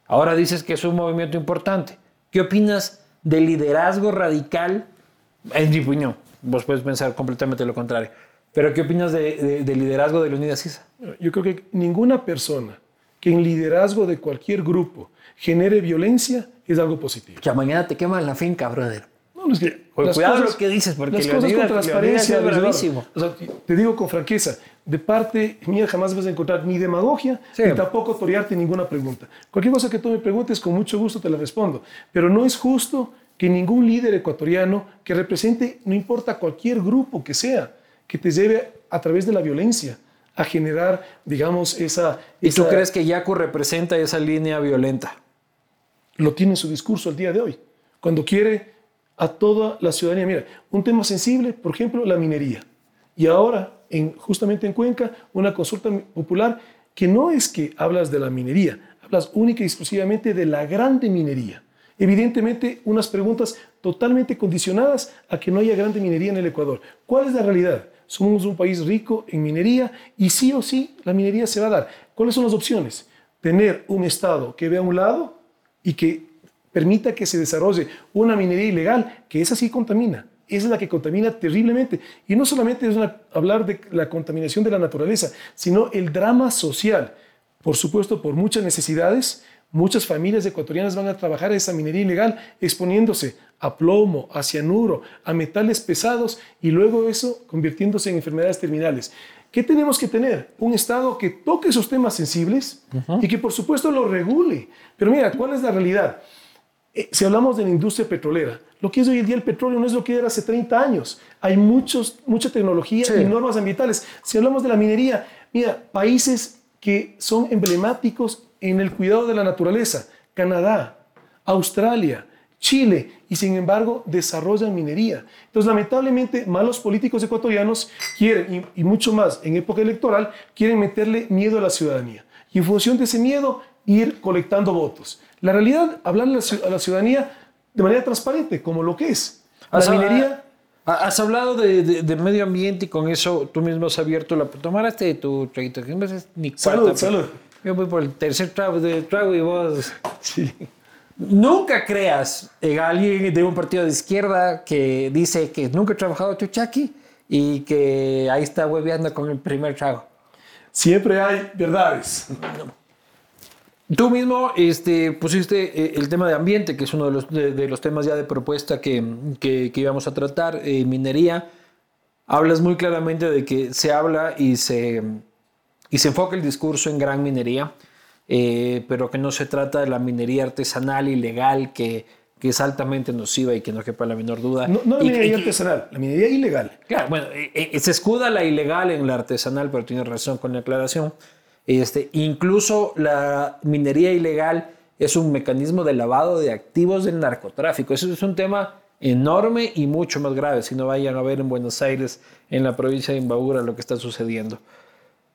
Ahora dices que es un movimiento importante. ¿Qué opinas del liderazgo radical? En mi opinión, vos puedes pensar completamente lo contrario. Pero ¿qué opinas del de, liderazgo de Leonidas Sisa? Yo creo que ninguna persona que en liderazgo de cualquier grupo genere violencia es algo positivo. Que mañana te queman la finca, brother. No, es que cuidado lo que dices, porque las cosas con transparencia es bravísimo. O sea, te digo con franqueza, de parte mía jamás vas a encontrar ni demagogia ni tampoco torearte ninguna pregunta. Cualquier cosa que tú me preguntes, con mucho gusto te la respondo. Pero no es justo que ningún líder ecuatoriano que represente, no importa cualquier grupo que sea, que te lleve a través de la violencia a generar, digamos, esa... ¿Y tú crees que Yacu representa esa línea violenta? Lo tiene en su discurso al día de hoy, cuando quiere a toda la ciudadanía. Mira, un tema sensible, por ejemplo, la minería. Y ahora en, justamente en Cuenca una consulta popular que no es que hablas de la minería, hablas única y exclusivamente de la grande minería. Evidentemente, unas preguntas totalmente condicionadas a que no haya grande minería en el Ecuador. ¿Cuál es la realidad? Somos un país rico en minería y sí o sí la minería se va a dar. ¿Cuáles son las opciones? Tener un Estado que vea un lado y que permita que se desarrolle una minería ilegal, que esa sí contamina. Es la que contamina terriblemente. Y no solamente es hablar de la contaminación de la naturaleza, sino el drama social. Por supuesto, por muchas necesidades, muchas familias ecuatorianas van a trabajar esa minería ilegal exponiéndose a plomo, a cianuro, a metales pesados y luego eso convirtiéndose en enfermedades terminales. ¿Qué tenemos que tener? Un Estado que toque esos temas sensibles y que por supuesto lo regule. Pero mira, ¿cuál es la realidad? Eh, si hablamos de la industria petrolera, lo que es hoy en día el petróleo no es lo que era hace 30 años. Hay muchos, mucha tecnología y normas ambientales. Si hablamos de la minería, mira, países que son emblemáticos en el cuidado de la naturaleza, Canadá, Australia, Chile, y sin embargo desarrollan minería. Entonces, lamentablemente, malos políticos ecuatorianos quieren, y, y mucho más en época electoral, quieren meterle miedo a la ciudadanía. Y en función de ese miedo, ir colectando votos. La realidad, hablarle a la ciudadanía de manera transparente, como lo que es. La minería... Has hablado de, medio ambiente y con eso tú mismo has abierto la... Tomaste tu traguito. Ni salud, salud. Yo voy por el tercer trago, de trago y vos... Sí. Nunca creas en alguien de un partido de izquierda que dice que nunca ha trabajado chuchaqui y que ahí está hueveando con el primer trago. Siempre hay verdades. Tú mismo este, pusiste eh, el tema de ambiente, que es uno de los, de, los temas ya de propuesta que, que, íbamos a tratar, eh, minería. Hablas muy claramente de que se habla y se, y se enfoca el discurso en gran minería, eh, pero que no se trata de la minería artesanal ilegal que, que es altamente nociva y que no quepa la menor duda. No, no la minería artesanal, la minería ilegal. Claro, bueno, se escuda la ilegal en la artesanal, pero tienes razón con la aclaración. Este, incluso la minería ilegal es un mecanismo de lavado de activos del narcotráfico. Eso es un tema enorme y mucho más grave. Si no vayan a ver en Buenos Aires, en la provincia de Imbabura, lo que está sucediendo.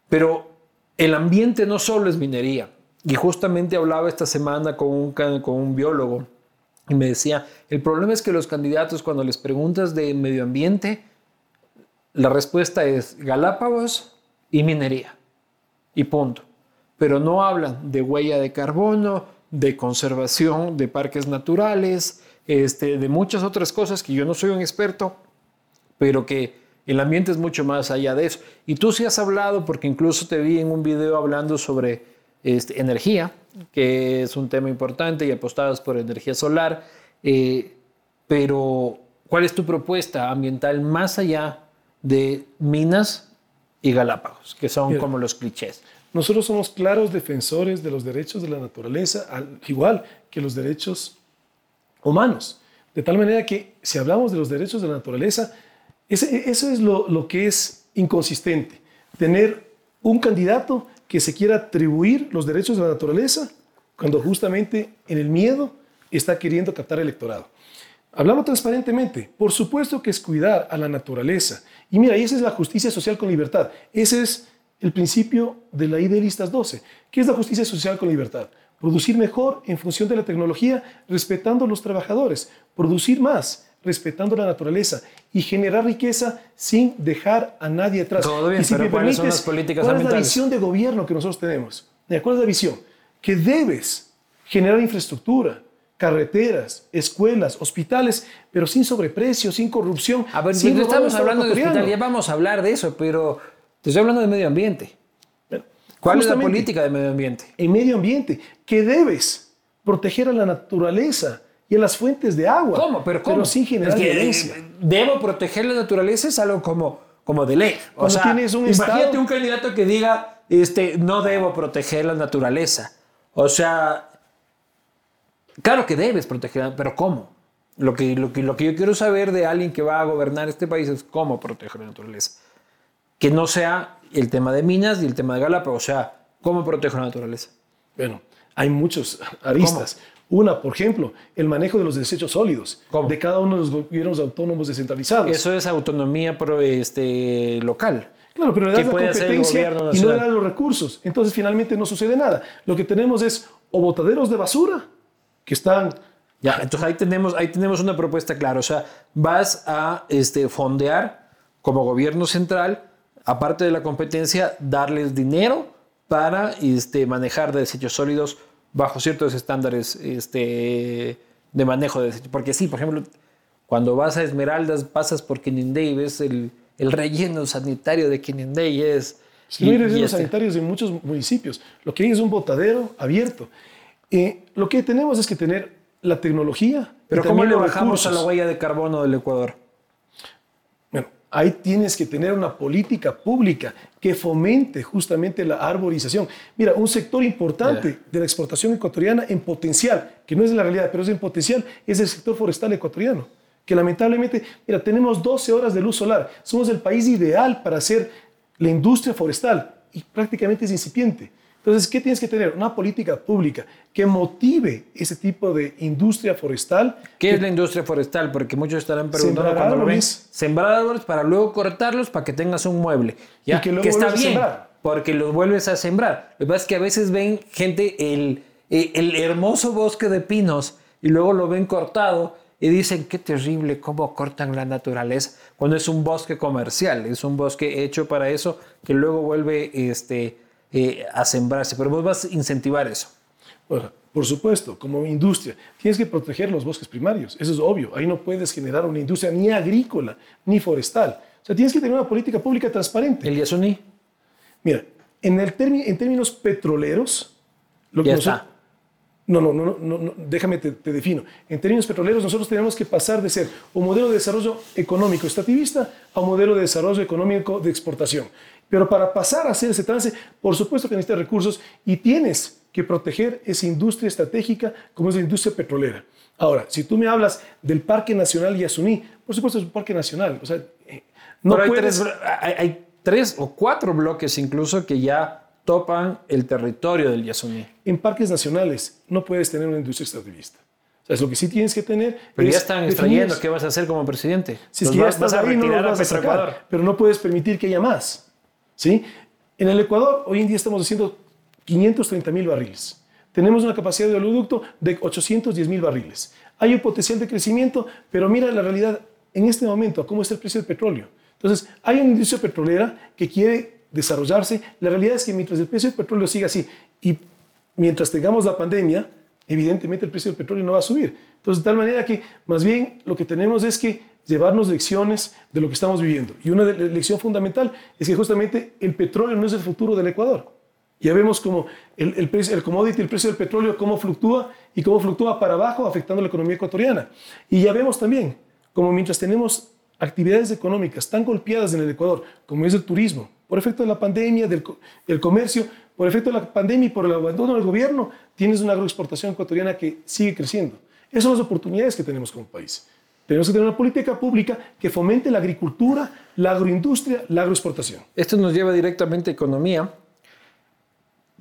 Pero el ambiente no solo es minería. Y justamente hablaba esta semana con un, con un biólogo y me decía, el problema es que los candidatos cuando les preguntas de medio ambiente, la respuesta es Galápagos y minería y punto. Pero no hablan de huella de carbono, de conservación de parques naturales, este, de muchas otras cosas que yo no soy un experto, pero que el ambiente es mucho más allá de eso. Y tú sí has hablado, porque incluso te vi en un video hablando sobre este, energía, que es un tema importante y apostabas por energía solar, eh, pero ¿cuál es tu propuesta ambiental más allá de minas y Galápagos, que son como los clichés. Nosotros somos claros defensores de los derechos de la naturaleza, al igual que los derechos humanos. De tal manera que si hablamos de los derechos de la naturaleza, eso es lo, lo que es inconsistente. Tener un candidato que se quiera atribuir los derechos de la naturaleza cuando justamente en el miedo está queriendo captar electorado. Hablamos transparentemente. Por supuesto que es cuidar a la naturaleza. Y mira, y esa es la justicia social con libertad. Ese es el principio de la Idealistas 12. ¿Qué es la justicia social con libertad? Producir mejor en función de la tecnología, respetando a los trabajadores. Producir más, respetando la naturaleza. Y generar riqueza sin dejar a nadie atrás. Todo bien, y si pero ¿cuáles son las políticas ¿cuál es la visión de gobierno que nosotros tenemos? ¿Cuál es la visión? Que debes generar infraestructura, carreteras, escuelas, hospitales, pero sin sobreprecio, sin corrupción. A ver, sin estamos hablando de hospital, ya vamos a hablar de eso, pero te estoy hablando de medio ambiente. ¿Cuál es la política de medio ambiente? En medio ambiente, que debes proteger a la naturaleza y a las fuentes de agua. ¿Cómo? Pero, ¿cómo? sin generar violencia. Eh, debo proteger la naturaleza es algo como, como de ley. O sea, tienes un imagínate un candidato que diga, este, no debo proteger la naturaleza. O sea, Claro que debes proteger, pero ¿cómo? Lo que, lo, que, lo que yo quiero saber de alguien que va a gobernar este país es cómo proteger la naturaleza. Que no sea el tema de minas y el tema de Galápagos, o sea, cómo proteger la naturaleza. Bueno, hay muchos aristas. Una, por ejemplo, el manejo de los desechos sólidos de cada uno de los gobiernos autónomos descentralizados. Eso es autonomía pro, este, local. Claro, pero le das la competencia y no le das los recursos. Entonces finalmente no sucede nada. Lo que tenemos es o botaderos de basura que están ya, entonces ahí tenemos, ahí tenemos una propuesta clara. O sea, vas a este, fondear como gobierno central, aparte de la competencia, darles dinero para este, manejar desechos sólidos bajo ciertos estándares este, de manejo de. Porque sí, por ejemplo, cuando vas a Esmeraldas, pasas por Quinindé y ves el, el relleno sanitario de Quinindé y es... Sí, hay rellenos este sanitarios en muchos municipios. Lo que hay es un botadero abierto. Eh, lo que tenemos es que tener la tecnología. Pero ¿cómo le bajamos a la huella de carbono del Ecuador? Ahí tienes que tener una política pública que fomente justamente la arborización. Mira, un sector importante de la exportación ecuatoriana en potencial, que no es la realidad, pero es en potencial, es el sector forestal ecuatoriano. Que lamentablemente, mira, tenemos 12 horas de luz solar. Somos el país ideal para hacer la industria forestal y prácticamente es incipiente. Entonces, ¿qué tienes que tener? Una política pública que motive ese tipo de industria forestal. ¿Qué es la industria forestal? Porque muchos estarán preguntando cuando lo ven. Sembrar árboles para luego cortarlos para que tengas un mueble. ¿ya? que, está bien, porque los vuelves a sembrar. Lo que pasa es que a veces ven gente el, el hermoso bosque de pinos y luego lo ven cortado y dicen qué terrible cómo cortan la naturaleza cuando es un bosque comercial, es un bosque hecho para eso que luego vuelve este eh, a sembrarse, pero vos vas a incentivar eso. Bueno, por supuesto, como industria, tienes que proteger los bosques primarios, eso es obvio. Ahí no puedes generar una industria ni agrícola ni forestal. O sea, tienes que tener una política pública transparente. ¿El Yasuní? Mira, en, el en términos petroleros, lo que ya No, no, no, no, déjame te, te, defino. En términos petroleros, nosotros tenemos que pasar de ser un modelo de desarrollo económico extractivista a un modelo de desarrollo económico de exportación. Pero para pasar a hacer ese trance, por supuesto que necesitas recursos y tienes que proteger esa industria estratégica como es la industria petrolera. Ahora, si tú me hablas del Parque Nacional Yasuní, por supuesto es un parque nacional. O sea, eh, no hay, tres, hay, tres, o cuatro bloques incluso que ya topan el territorio del Yasuní. En parques nacionales no puedes tener una industria extractivista. O sea, es lo que sí tienes que tener. Pero ya están extrayendo, ¿qué vas a hacer como presidente? Si es que ya vas, a retirar a, sacar, pero no puedes permitir que haya más. ¿Sí? En el Ecuador hoy en día estamos haciendo 530 mil barriles. Tenemos una capacidad de oleoducto de 810 mil barriles. Hay un potencial de crecimiento, pero mira la realidad en este momento, cómo está el precio del petróleo. Entonces, hay una industria petrolera que quiere desarrollarse. La realidad es que mientras el precio del petróleo siga así y mientras tengamos la pandemia, evidentemente el precio del petróleo no va a subir. Entonces, de tal manera que más bien lo que tenemos es que llevarnos lecciones de lo que estamos viviendo. Y una lección fundamental es que justamente el petróleo no es el futuro del Ecuador. Ya vemos cómo el, el, precio, el commodity, el precio del petróleo, cómo fluctúa y cómo fluctúa para abajo, afectando la economía ecuatoriana. Y ya vemos también cómo mientras tenemos actividades económicas tan golpeadas en el Ecuador, como es el turismo, por efecto de la pandemia, del el comercio, por efecto de la pandemia y por el abandono del gobierno, tienes una agroexportación ecuatoriana que sigue creciendo. Esas son las oportunidades que tenemos como país. Tenemos que tener una política pública que fomente la agricultura, la agroindustria, la agroexportación. Esto nos lleva directamente a economía.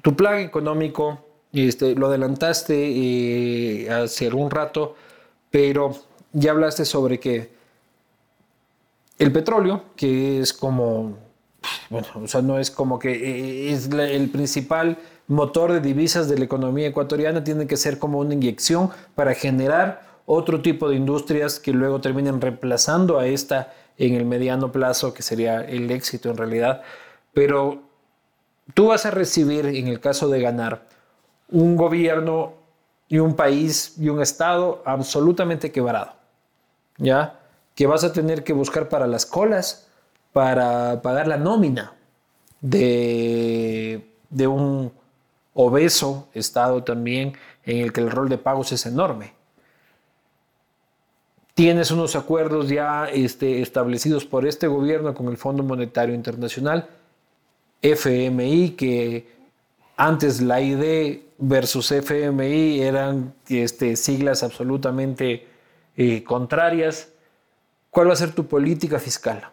Tu plan económico, este, lo adelantaste eh, hace algún rato, pero ya hablaste sobre que el petróleo, que es como, bueno, o sea, no es como que eh, es el principal motor de divisas de la economía ecuatoriana, tiene que ser como una inyección para generar otro tipo de industrias que luego terminen reemplazando a esta en el mediano plazo, que sería el éxito en realidad. Pero tú vas a recibir, en el caso de ganar, un gobierno y un país y un Estado absolutamente quebrado, ¿ya? Que vas a tener que buscar para las colas, para pagar la nómina de, de un obeso Estado también, en el que el rol de pagos es enorme tienes unos acuerdos ya este, establecidos por este gobierno con el Fondo Monetario Internacional, FMI, que antes la ID versus FMI eran este, siglas absolutamente eh, contrarias. ¿Cuál va a ser tu política fiscal?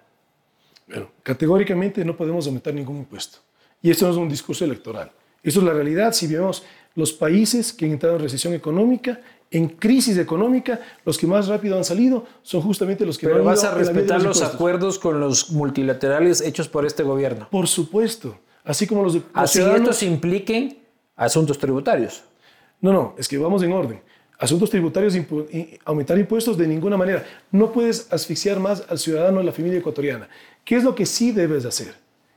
Bueno, categóricamente no podemos aumentar ningún impuesto. Y esto no es un discurso electoral. Eso es la realidad si vemos los países que han entrado en recesión económica en crisis económica, los que más rápido han salido son justamente los que Pero no han vas a respetar los impuestos. acuerdos con los multilaterales hechos por este gobierno. Por supuesto. Así como los, de- los Así estos impliquen asuntos tributarios. No, no, es que vamos en orden. Asuntos tributarios, impu- aumentar impuestos de ninguna manera. No puedes asfixiar más al ciudadano de la familia ecuatoriana. ¿Qué es lo que sí debes de hacer?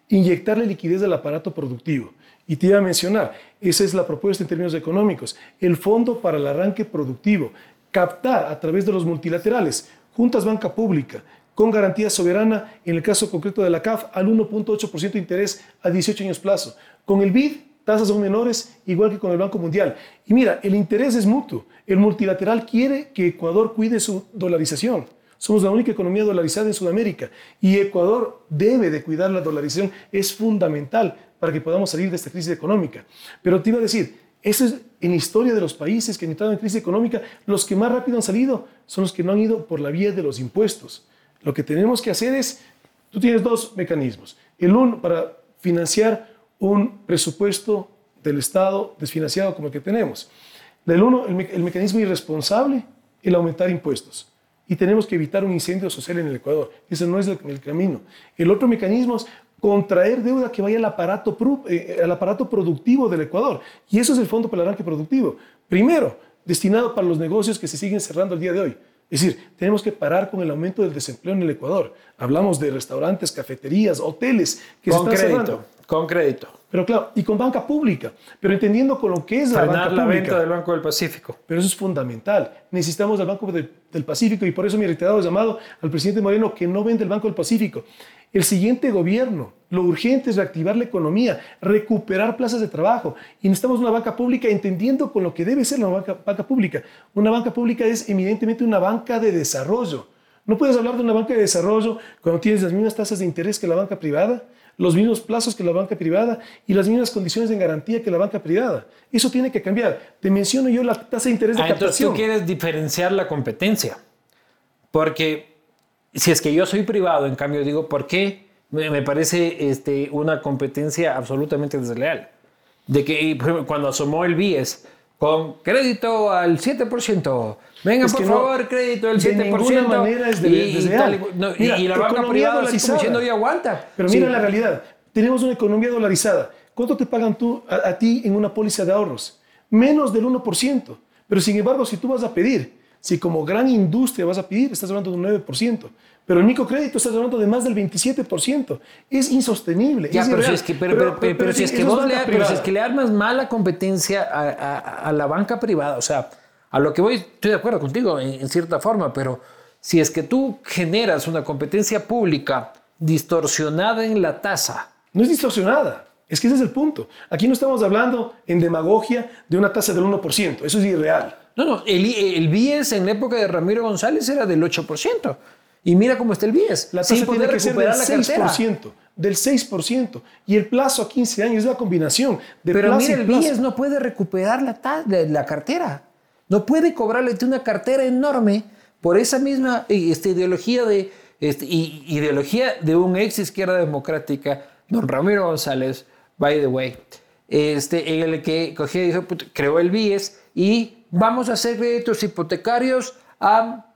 Inyectarle liquidez al aparato productivo. Y te iba a mencionar, esa es la propuesta en términos económicos, el Fondo para el Arranque Productivo. Captar a través de los multilaterales, juntas banca pública, con garantía soberana, en el caso concreto de la CAF, al 1.8% de interés a 18 años plazo. Con el BID, tasas aún menores, igual que con el Banco Mundial. Y mira, el interés es mutuo. El multilateral quiere que Ecuador cuide su dolarización. Somos la única economía dolarizada en Sudamérica y Ecuador debe de cuidar la dolarización. Es fundamental para que podamos salir de esta crisis económica. Pero te iba a decir, eso es en historia de los países que han entrado en crisis económica, los que más rápido han salido son los que no han ido por la vía de los impuestos. Lo que tenemos que hacer es, tú tienes dos mecanismos. El uno para financiar un presupuesto del Estado desfinanciado como el que tenemos. Del uno, el, me- el mecanismo irresponsable, el aumentar impuestos. Y tenemos que evitar un incendio social en el Ecuador. Ese no es el, el camino. El otro mecanismo es contraer deuda que vaya al aparato, eh, al aparato productivo del Ecuador. Y eso es el Fondo para el Arranque Productivo. Primero, destinado para los negocios que se siguen cerrando el día de hoy. Es decir, tenemos que parar con el aumento del desempleo en el Ecuador. Hablamos de restaurantes, cafeterías, hoteles que Con se están crédito. cerrando. Con crédito. Pero claro, y con banca pública, pero entendiendo con lo que es la banca la pública. venta del Banco del Pacífico. Pero eso es fundamental. Necesitamos al Banco de- del Pacífico y por eso mi reiterado llamado al presidente Moreno que no vende el Banco del Pacífico. El siguiente gobierno, lo urgente es reactivar la economía, recuperar plazas de trabajo y necesitamos una banca pública entendiendo con lo que debe ser la banca, banca pública. Una banca pública es evidentemente una banca de desarrollo. No puedes hablar de una banca de desarrollo cuando tienes las mismas tasas de interés que la banca privada, los mismos plazos que la banca privada y las mismas condiciones de garantía que la banca privada. Eso tiene que cambiar. Te menciono yo la tasa de interés de Ah, entonces captación. tú quieres diferenciar la competencia. Porque si es que yo soy privado, en cambio digo, ¿por qué? Me, parece este, una competencia absolutamente desleal. De que cuando asomó el BIES con crédito al 7%, venga Es por que no, favor, crédito al de 7%. ninguna manera es de- y, y desleal. tal y- no, Mira, y la banca economía privada así como diciendo, y aguanta. Pero Sí. mira la realidad. Tenemos una economía dolarizada. ¿Cuánto te pagan tú, a, a ti en una póliza de ahorros? Menos del 1%. Pero sin embargo, si tú vas a pedir, si como gran industria vas a pedir, estás hablando de un 9%. Pero el microcrédito estás hablando de más del 27%. Es insostenible. Ya, es pero, si es que, pero, pero- pero- pero si es que vos le, pero si es que le armas mala competencia a, a- a la banca privada, o sea, a lo que voy, estoy de acuerdo contigo en, en cierta forma, pero si es que tú generas una competencia pública distorsionada en la tasa, No es distorsionada. Es que ese es el punto. Aquí no estamos hablando en demagogia de una tasa del 1%. Eso es irreal. no, no, el, el BIES en la época de Ramiro González era del 8%. Y mira cómo está el BIES, La tasa sin tiene que ser del recuperar la cartera. 6%. Del 6%. Y el plazo a 15 años es la combinación de Pero plazo mira, el plazo. BIES no puede recuperar la, la, cartera. No puede cobrarle una cartera enorme por esa misma eh, este, ideología de este, ideología de un ex izquierda democrática, don Ramiro González, by the way, este, en el que cogió y dijo, "Puta, creó el BIES y vamos a hacer créditos hipotecarios a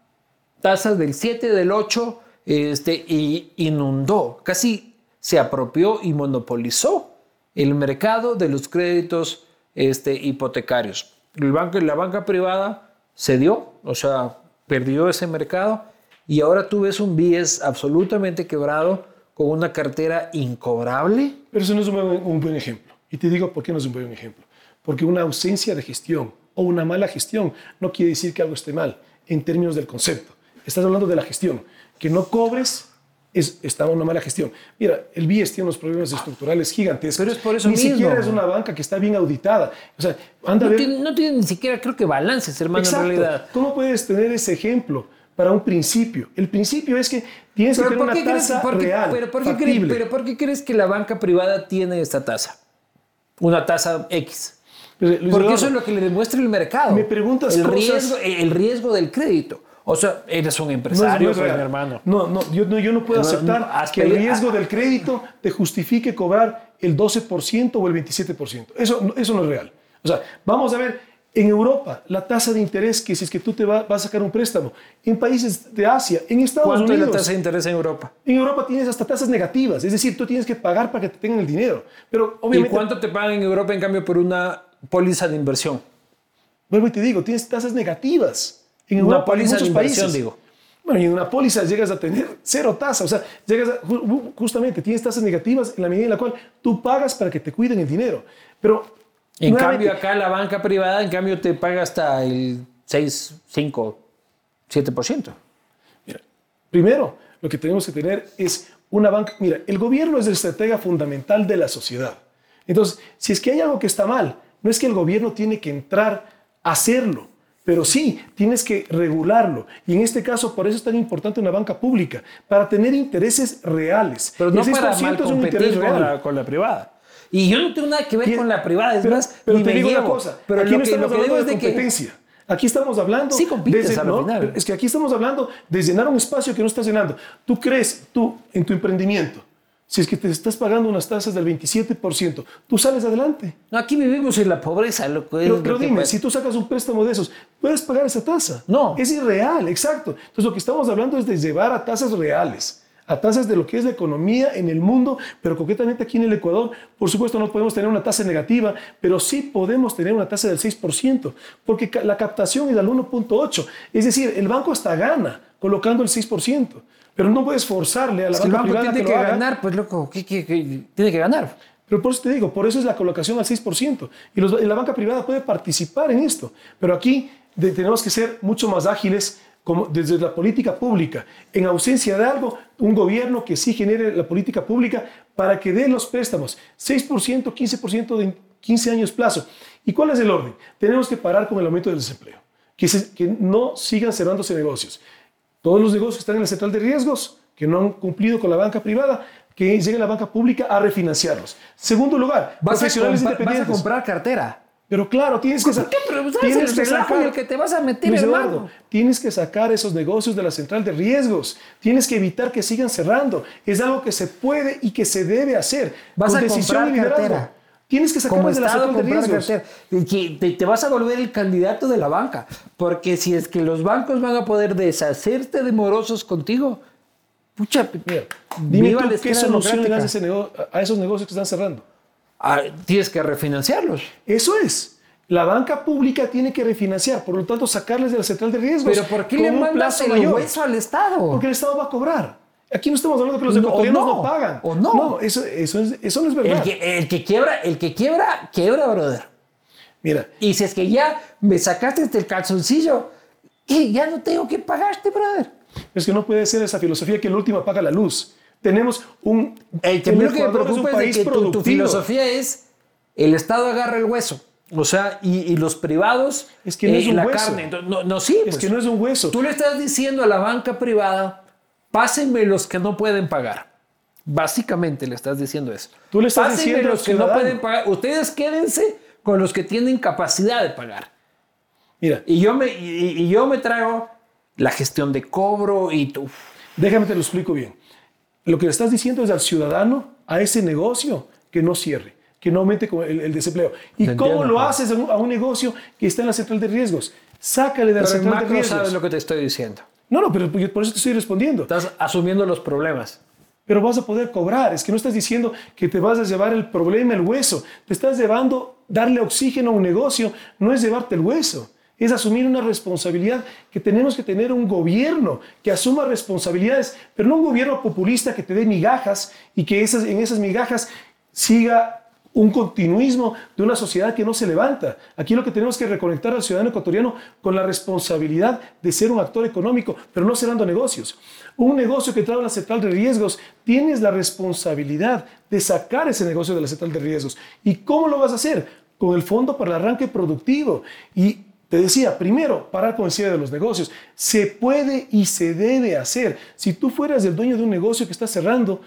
tasas del 7, del 8, este, y inundó, casi se apropió y monopolizó el mercado de los créditos este, hipotecarios. El banco, la banca privada cedió, o sea, perdió ese mercado y ahora tú ves un BIES absolutamente quebrado con una cartera incobrable. Pero eso no es un un buen ejemplo. Y te digo por qué no es un buen ejemplo. Porque una ausencia de gestión o una mala gestión no quiere decir que algo esté mal en términos del concepto. Estás hablando de la gestión. Que no cobres es, está una mala gestión. Mira, el BIES tiene unos problemas estructurales gigantescos. Pero es por eso Ni mismo. siquiera es una banca que está bien auditada. O sea, anda a No ver... tiene, no tiene ni siquiera, creo que balances, hermano, Exacto. en realidad. ¿Cómo puedes tener ese ejemplo para un principio? El principio es que tienes que Pero tener ¿por una tasa real, pero ¿por qué crees- pero ¿por qué crees que la banca privada tiene esta tasa? Una tasa X. Luis Porque Eduardo, eso es lo que le demuestra el mercado. Me preguntas el cosas- riesgo, el riesgo del crédito. O sea, eres un empresario, no es mi hermano. No, no, yo no, yo no puedo aceptar que el riesgo ah. del crédito te justifique cobrar el 12% o el 27%. Eso, eso no es real. O sea, vamos a ver En Europa, la tasa de interés que si es que tú te vas a sacar un préstamo, en países de Asia, en Estados ¿Cuánto Unidos. es la tasa de interés en Europa? En Europa tienes hasta tasas negativas, es decir, tú tienes que pagar para que te tengan el dinero. Pero ¿Y obviamente, cuánto te pagan en Europa en cambio por una póliza de inversión? vuelvo y te digo, tienes tasas negativas en Una Europa, en póliza de muchos inversión, países. digo. Bueno, y en una póliza llegas a tener cero tasa, o sea, llegas a- ju- justamente tienes tasas negativas en la medida en la cual tú pagas para que te cuiden el dinero. Pero En cambio acá la banca privada, en cambio te paga hasta el 6, 5, 7%. Mira, primero, lo que tenemos que tener es una banca. Mira, el gobierno es el estratega fundamental de la sociedad. Entonces, si es que hay algo que está mal, no es que el gobierno tiene que entrar a hacerlo, pero sí tienes que regularlo. Y en este caso, por eso es tan importante una banca pública, para tener intereses reales. Pero no para 6% mal es un interés con real. la, con la privada. Y yo no tengo nada que ver Y- con la privada, es pero, más, pero ni te me digo una cosa, Pero aquí lo no que, estamos lo que digo hablando es de de que competencia. Aquí estamos hablando Sí compites no, final. es que aquí estamos hablando de llenar un espacio que no estás llenando. Tú crees, tú en tu emprendimiento, si es que te estás pagando unas tasas del 27%, tú sales adelante. No, aquí vivimos en la pobreza, loco. Pero, lo pero que dime, pasa. si tú sacas un préstamo de esos, ¿puedes pagar esa tasa? No. Es irreal, exacto. Entonces lo que estamos hablando es de llevar a tasas reales, a tasas de lo que es la economía en el mundo, pero concretamente aquí en el Ecuador, por supuesto no podemos tener una tasa negativa, pero sí podemos tener una tasa del 6%, porque la captación es al 1.8. Es decir, el banco hasta gana colocando el 6%, pero no puedes forzarle a la Es que el banca banco tiene que, que, ganar, pues loco, ¿qué, qué- qué? tiene que ganar. Pero por eso te digo, por eso es la colocación al 6%. Y, los- y la banca privada puede participar en esto. Pero aquí de- tenemos que ser mucho más ágiles como desde la política pública. En ausencia de algo, un gobierno que sí genere la política pública para que dé los préstamos. 6%, 15% de 15 años plazo. ¿Y cuál es el orden? Tenemos que parar con el aumento del desempleo. Que, se- que no sigan cerrándose negocios. Todos los negocios que están en la central de riesgos, que no han cumplido con la banca privada, que llegue la banca pública a refinanciarlos. Segundo lugar, Vas a, profesionales comprar, vas a independientes. comprar cartera. Pero claro, tienes que, sa- tienes el que sacar, el que te vas a meter, hermano. Eduardo, tienes que sacar esos negocios de la central de riesgos. Tienes que evitar que sigan cerrando. Es algo que se puede y que se debe hacer. Vas con a decisión comprar cartera. Tienes que sacarlos de la central de riesgos. cartera. Y que te, te vas a volver el candidato de la banca. Porque si es que los bancos van a poder deshacerte de morosos contigo, pucha, Mira, dime tú, qué solución le das a esos negocios que están cerrando. Ah, tienes que refinanciarlos. Eso es. La banca pública tiene que refinanciar, por lo tanto, sacarles de la central de riesgos. Pero ¿por qué le mandas el mayor. hueso al Estado? Porque el Estado va a cobrar. Aquí no estamos hablando que los ecuatorianos no, no, pagan. o no. No, eso, eso, es- eso no es verdad. el, que, el que quiebra, el que quiebra, quiebra, brother. Mira, Y si es que ya me sacaste del calzoncillo, ¿qué? ya no tengo que pagarte, brother. es que no puede ser esa filosofía que el último apaga la luz. Tenemos un. El que que me es preocupa es de país que tu, tu filosofía es el Estado agarra el hueso. O sea, y, y los privados Es que no es un la hueso. carne. No, no, sí. Es pues. que no es un hueso. Tú le estás diciendo a la banca privada, pásenme los que no pueden pagar. Básicamente le estás diciendo eso. Tú le estás Pásenme diciendo los que no pueden pagar. Ustedes quédense con los que tienen capacidad de pagar. Mira, Y yo me, y, y yo me traigo la gestión de cobro y tú. déjame te lo explico bien. Lo que le estás diciendo es al ciudadano, a ese negocio, que no cierre, que no aumente el, el desempleo. ¿Y cómo lo haces a un, a un negocio que está en la central de riesgos? Sácale de la Pero en central de riesgos. sabes lo que te estoy diciendo. No, no, pero yo por eso te estoy respondiendo. Estás asumiendo los problemas. Pero vas a poder cobrar. Es que no estás diciendo que te vas a llevar el problema, el hueso. Te estás llevando, darle oxígeno a un negocio, no es llevarte el hueso. Es asumir una responsabilidad que tenemos que tener un gobierno que asuma responsabilidades, pero no un gobierno populista que te dé migajas y que esas, en esas migajas siga un continuismo de una sociedad que no se levanta. Aquí lo que tenemos que reconectar al ciudadano ecuatoriano con la responsabilidad de ser un actor económico, pero no cerrando negocios. Un negocio que entra en la central de riesgos, tienes la responsabilidad de sacar ese negocio de la central de riesgos. ¿Y cómo lo vas a hacer? Con el Fondo para el Arranque Productivo. Y te decía, primero, parar con el cierre de los negocios. Se puede y se debe hacer. Si tú fueras el dueño de un negocio que está cerrando,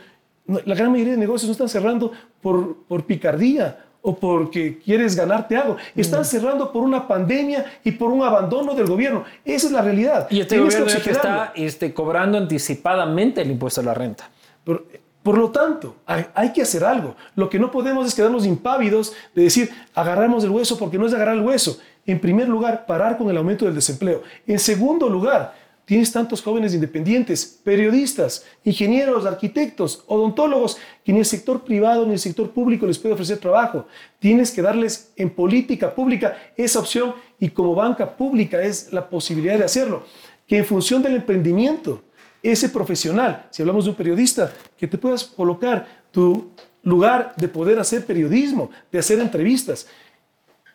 la gran mayoría de negocios no están cerrando por, por picardía o porque quieres ganarte algo. Están cerrando por una pandemia y por un abandono del gobierno. Esa es la realidad. Y este Tienes gobierno que está este, cobrando anticipadamente el impuesto a la renta. Pero, Por lo tanto, hay, hay, que hacer algo. Lo que no podemos es quedarnos impávidos de decir, agarramos el hueso porque no es agarrar el hueso. En primer lugar, parar con el aumento del desempleo. En segundo lugar, tienes tantos jóvenes independientes, periodistas, ingenieros, arquitectos, odontólogos, que ni el sector privado ni el sector público les puede ofrecer trabajo. Tienes que darles en política pública esa opción y como banca pública es la posibilidad de hacerlo. Que en función del emprendimiento, ese profesional, si hablamos de un periodista, que te puedas colocar tu lugar de poder hacer periodismo, de hacer entrevistas.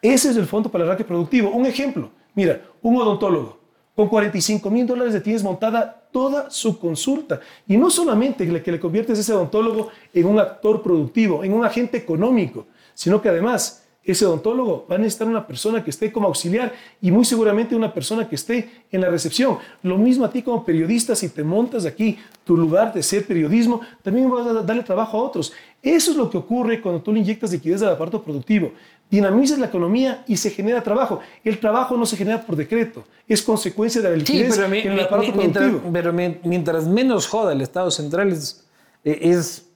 Ese es el fondo para el arranque productivo. Un ejemplo, mira, un odontólogo. Con 45 mil dólares le tienes montada toda su consulta. Y no solamente que le conviertes ese odontólogo en un actor productivo, en un agente económico, sino que además ese odontólogo va a necesitar una persona que esté como auxiliar y muy seguramente una persona que esté en la recepción. Lo mismo a ti como periodista, si te montas aquí tu lugar de ser periodismo, también vas a darle trabajo a otros. Eso es lo que ocurre cuando tú le inyectas liquidez al aparato productivo. Dinamizas la economía y se genera trabajo. El trabajo no se genera por decreto, es consecuencia de la liquidez sí, pero en el aparato mientras, productivo. Pero mientras menos joda el Estado central es, es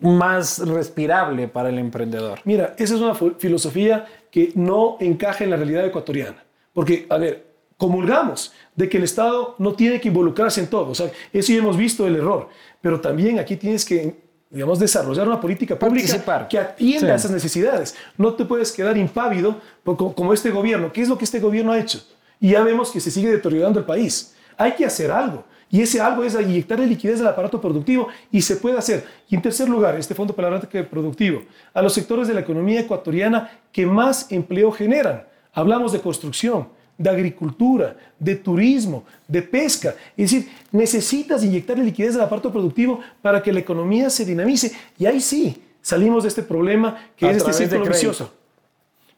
más respirable para el emprendedor. Mira, esa es una filosofía que no encaja en la realidad ecuatoriana. Porque, a ver, comulgamos de que el Estado no tiene que involucrarse en todo. O sea, eso ya hemos visto el error. Pero también aquí tienes que, digamos, desarrollar una política pública Participar. que atienda Sí. a esas necesidades. No te puedes quedar impávido como este gobierno. ¿Qué es lo que este gobierno ha hecho? Y ya vemos que se sigue deteriorando el país. Hay que hacer algo. Y ese algo es inyectarle liquidez al aparato productivo y se puede hacer. Y en tercer lugar, este fondo para el arranque productivo, a los sectores de la economía ecuatoriana que más empleo generan. Hablamos de construcción, de agricultura, de turismo, de pesca. Es decir, necesitas inyectarle liquidez al aparato productivo para que la economía se dinamice. Y ahí sí, salimos de este problema que A es este círculo vicioso.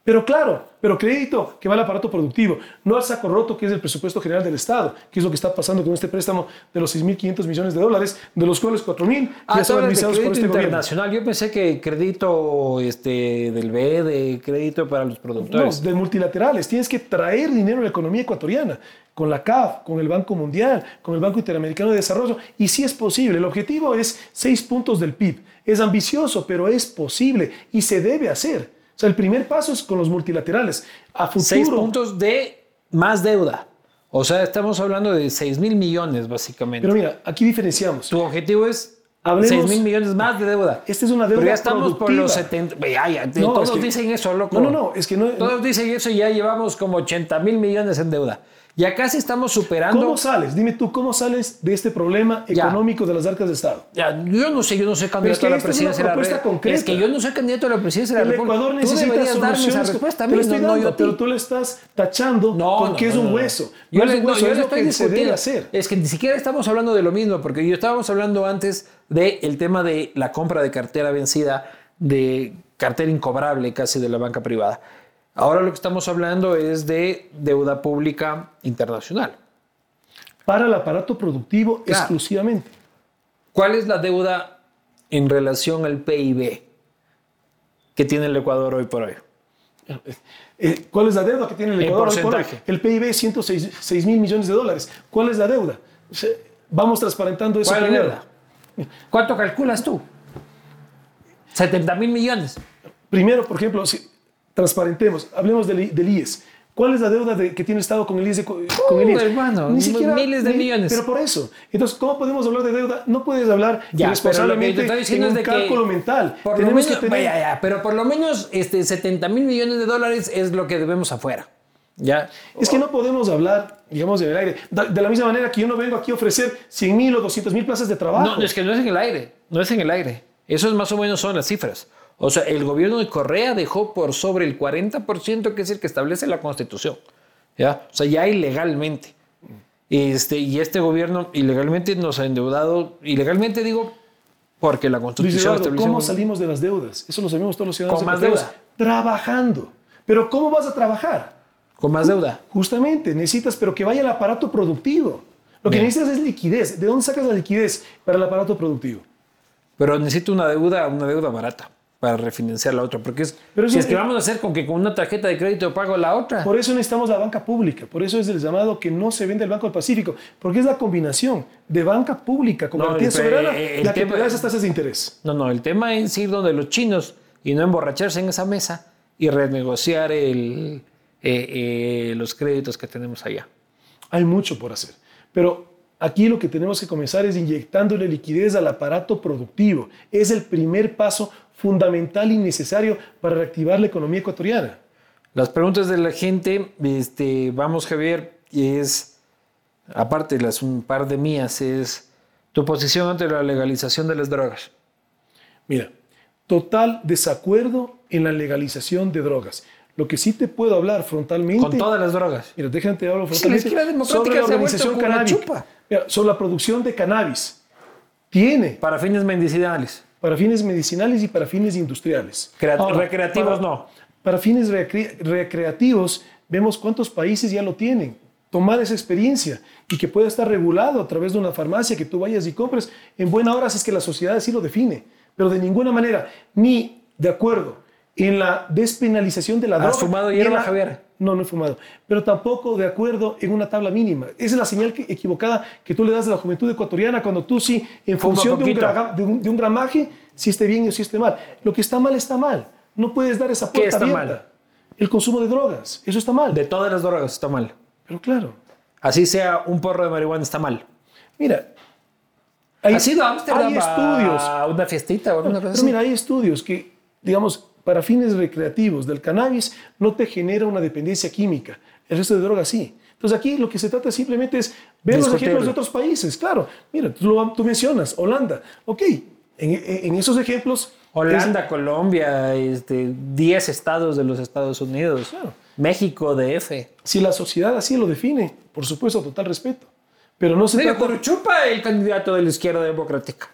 Pero claro, pero crédito que va al aparato productivo, no al saco roto que es el presupuesto general del Estado, que es lo que está pasando con este préstamo de los 6.500 millones de dólares, de los cuales 4.000 Ah, ya son administrados por este gobierno. internacional. Yo pensé que crédito este, del B, de crédito para los No, productores. de multilaterales. Tienes que traer dinero a la economía ecuatoriana, con la CAF, con el Banco Mundial, con el Banco Interamericano de Desarrollo. Y sí es posible. El objetivo es 6 puntos del PIB. Es ambicioso, pero es posible y se debe hacer. O sea, el primer paso es con los multilaterales. A futuro, Seis puntos de más deuda. O sea, estamos hablando de 6 mil millones, básicamente. Pero mira, aquí diferenciamos. tu objetivo es Hablemos- 6 mil millones más de deuda. Esta es una deuda Pero ya estamos por los 70. Ya, ya, No, todos es que- dicen eso, loco. No, no, no, es que no. Todos dicen eso y ya llevamos como 80 mil millones en deuda. Ya casi estamos superando. ¿Cómo sales? Dime tú, ¿cómo sales de este problema Ya. económico de las arcas de Estado? Ya, yo no sé, yo no soy candidato que a la presidencia de la República. concreta. Es que yo no soy candidato a la presidencia de El la República. Ecuador Tú necesita darme esa respuesta a mí, no, no yo dando, a ti. pero tú le estás tachando No, con no, que es no, un no. hueso. Yo, No le, no, hueso, yo es le estoy que discutiendo. hacer. Es que ni siquiera estamos hablando de lo mismo, porque yo estábamos hablando antes del tema de la compra de cartera vencida, de cartera incobrable casi de la banca privada. Ahora lo que estamos hablando es de deuda pública internacional. Para el aparato productivo Claro. exclusivamente. ¿Cuál es la deuda en relación al PIB que tiene el Ecuador hoy por hoy? Eh, ¿Cuál es la deuda que tiene el Ecuador? hoy por hoy? El PIB es 106 mil millones de dólares. ¿Cuál es la deuda? Vamos transparentando eso ¿Cuál es la deuda? ¿Cuánto calculas tú? 70 mil millones. Primero, por ejemplo, si transparentemos, hablemos del, IES. ¿Cuál es la deuda de- que tiene el Estado con el IES? de- con el IES? hermano, miles de millones. Pero por eso. Entonces, ¿cómo podemos hablar de deuda? No puedes hablar Ya, irresponsablemente pero lo que yo estoy diciendo en un de que cálculo mental. Por lo Tenemos menos, que tener... vaya, ya, pero por lo menos este, 70 mil millones de dólares es lo que debemos afuera. ¿Ya? Es que no podemos hablar, digamos, en el aire. De la misma manera que yo no vengo aquí a ofrecer 100 mil o 200 mil plazas de trabajo. No, es que no es en el aire, no es en el aire. Eso es más o menos son las cifras. O sea, el gobierno de Correa dejó por sobre el 40%, que es el que establece la Constitución. ¿Ya? O sea, ya ilegalmente. Este, y este gobierno ilegalmente nos ha endeudado, ilegalmente digo, porque la Luis Constitución establece ¿cómo salimos de las deudas? Eso lo sabemos todos los ciudadanos. Con más deuda. Trabajando. Pero ¿cómo vas a trabajar? con más deuda. Justamente, necesitas, pero que vaya al aparato productivo. Lo que Bien. necesitas es liquidez. ¿De dónde sacas la liquidez para el aparato productivo? Pero necesito una deuda, una deuda barata. Para refinanciar la otra. Porque es, Pero si es que vamos a hacer con que con una tarjeta de crédito pago la otra. Por eso necesitamos la banca pública, por eso es el llamado que no se vende el Banco del Pacífico, porque es la combinación de banca pública con No, garantía el- soberana el la que tema- te da esas tasas de interés. No, no, el tema es ir donde los chinos y no emborracharse en esa mesa y renegociar el, eh, eh, los créditos que tenemos allá. Hay mucho por hacer, pero aquí lo que tenemos que comenzar es inyectándole liquidez al aparato productivo. Es el primer paso fundamental y necesario para reactivar la economía ecuatoriana. Las preguntas de la gente, este, vamos Javier, es, aparte las un par de mías, es tu posición ante la legalización de las drogas. Mira, total desacuerdo en la legalización de drogas. Lo que sí te puedo hablar frontalmente... Con todas las drogas. Mira, déjate hablar Sí, la frontalmente izquierda democrática sobre la organización canábica. Mira, sobre la producción de cannabis. Tiene Para fines medicinales. Para fines medicinales y para fines industriales. Crea- recreativos para- no. Para fines recre- recreativos, vemos cuántos países ya lo tienen. Tomar esa experiencia y que pueda estar regulado a través de una farmacia que tú vayas y compres en buena hora si es que la sociedad así lo define. Pero de ninguna manera, ni de acuerdo en la despenalización de la ¿Has droga. fumado ni en hierba, la- Javier? No, no he fumado. Pero tampoco de acuerdo en una tabla mínima. Esa es la señal que- equivocada que tú le das a la juventud ecuatoriana cuando tú sí, en Fuma función de un, graga- de, un, de un gramaje, si esté bien o si esté mal. Lo que está mal está mal. No puedes dar esa ¿Qué puerta está abierta. mal? El consumo de drogas. Eso está mal. De todas las drogas está mal. Pero claro, Así sea un porro de marihuana está mal. mira. Hay, ¿Has ido a Ámsterdam hay estudios. a una fiestita o alguna cosa Pero así? mira, hay estudios que, digamos, para fines recreativos del cannabis no te genera una dependencia química. El resto de drogas sí. Entonces aquí lo que se trata simplemente es ver los ejemplos de otros países. Claro, mira, tú, lo- tú mencionas Holanda. Ok, en, en esos ejemplos... Holanda, Colombia, este, 10 estados de los Estados Unidos, Claro. México, DF. es- si la sociedad así lo define, por supuesto, total respeto. Pero no se Medio trata... Curuchupa, el candidato de la izquierda democrática.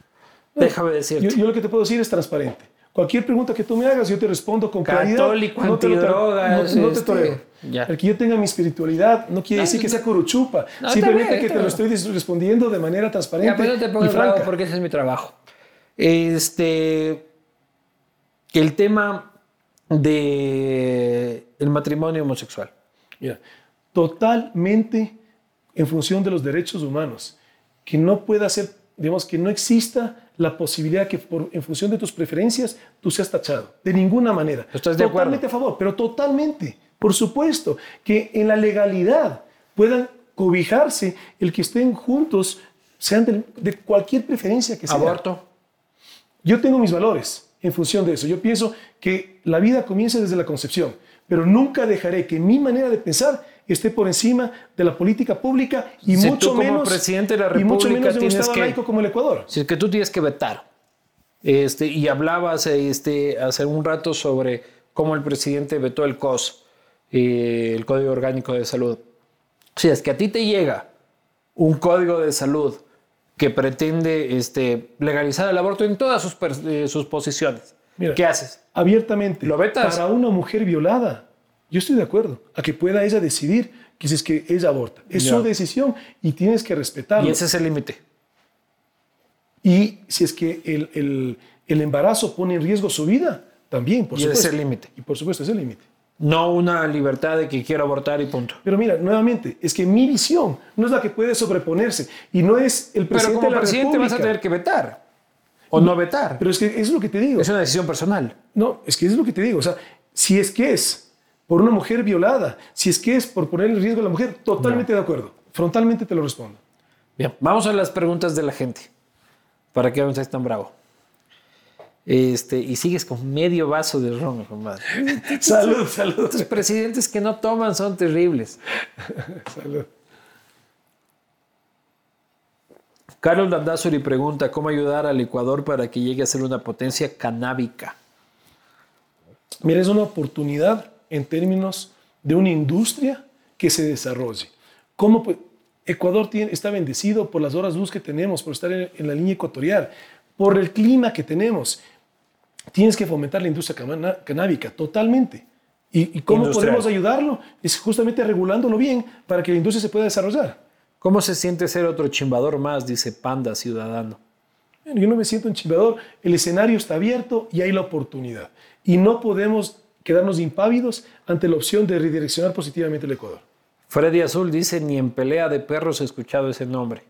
Déjame decirte. Yo, yo lo que te puedo decir es transparente. Cualquier pregunta que tú me hagas, yo te respondo con claridad. Católico, no te No, no te este, toreo. ya. El que yo tenga mi espiritualidad no quiere No, decir que sea curuchupa. Simplemente bien, que te lo estoy respondiendo de manera transparente Ya, pero no te y pongas bravo franca. porque ese es mi trabajo. Este, el tema de el matrimonio homosexual. Mira, totalmente en función de los derechos humanos. Que no pueda ser, digamos, que no exista la posibilidad que por, en función de tus preferencias tú seas tachado. De ninguna manera. ¿Estás de acuerdo? Totalmente a favor, pero totalmente. Por supuesto, que en la legalidad puedan cobijarse el que estén juntos, sean del- de, cualquier preferencia que sea. Aborto. Yo tengo mis valores en función de eso. Yo pienso que la vida comienza desde la concepción, pero nunca dejaré que mi manera de pensar esté por encima de la política pública y Si mucho menos presidente de la y mucho República menos de un estado que- laico como el Ecuador. Si es que tú tienes que vetar. Este, y hablabas este, hace un rato sobre cómo el presidente vetó el COS, eh, el Código Orgánico de Salud. Si es que a ti te llega un código de salud que pretende este, legalizar el aborto en todas sus, eh, sus posiciones, Mira. ¿qué haces? Abiertamente. ¿Lo vetas? Para una mujer violada, yo estoy de acuerdo a que pueda ella decidir que si es que ella aborta. Es su decisión y tienes que respetarlo. Y ese es el límite. Y si es que el, el- el embarazo pone en riesgo su vida, también, por Y ese supuesto. es el límite. Y por supuesto, es el límite. No una libertad de que quiero abortar y punto. Pero mira, nuevamente, es que mi visión no es la que puede sobreponerse y no es el Pero presidente como de la presidente vas a tener que vetar o no vetar. Pero es que es lo que te digo. Es una decisión personal. No, es que es lo que te digo. O sea, si es que es por una mujer violada, si es que es por poner en riesgo a la mujer, totalmente de acuerdo. Frontalmente te lo respondo. Bien, vamos a las preguntas de la gente. ¿Para qué no estés tan bravo? Este, y sigues con medio vaso de ron, compadre. salud, salud. Estos presidentes que no toman son terribles. salud. Carlos Landazuri pregunta cómo ayudar al Ecuador para que llegue a ser una potencia canábica. Mira, es una oportunidad en términos de una industria que se desarrolle. ¿Cómo pues, Ecuador tiene, está bendecido por las horas luz que tenemos, por estar en, en la línea ecuatorial, por el clima que tenemos. Tienes que fomentar la industria cana- canábica totalmente. ¿Y, y cómo Industrial. podemos ayudarlo? Es justamente regulándolo bien para que la industria se pueda desarrollar. ¿Cómo se siente ser otro chimbador más? Dice Panda Ciudadano. Yo no me siento un chimbador, el escenario está abierto y hay la oportunidad. Y no podemos quedarnos impávidos ante la opción de redireccionar positivamente el Ecuador. Freddy Azul dice, ni en pelea de perros he escuchado ese nombre.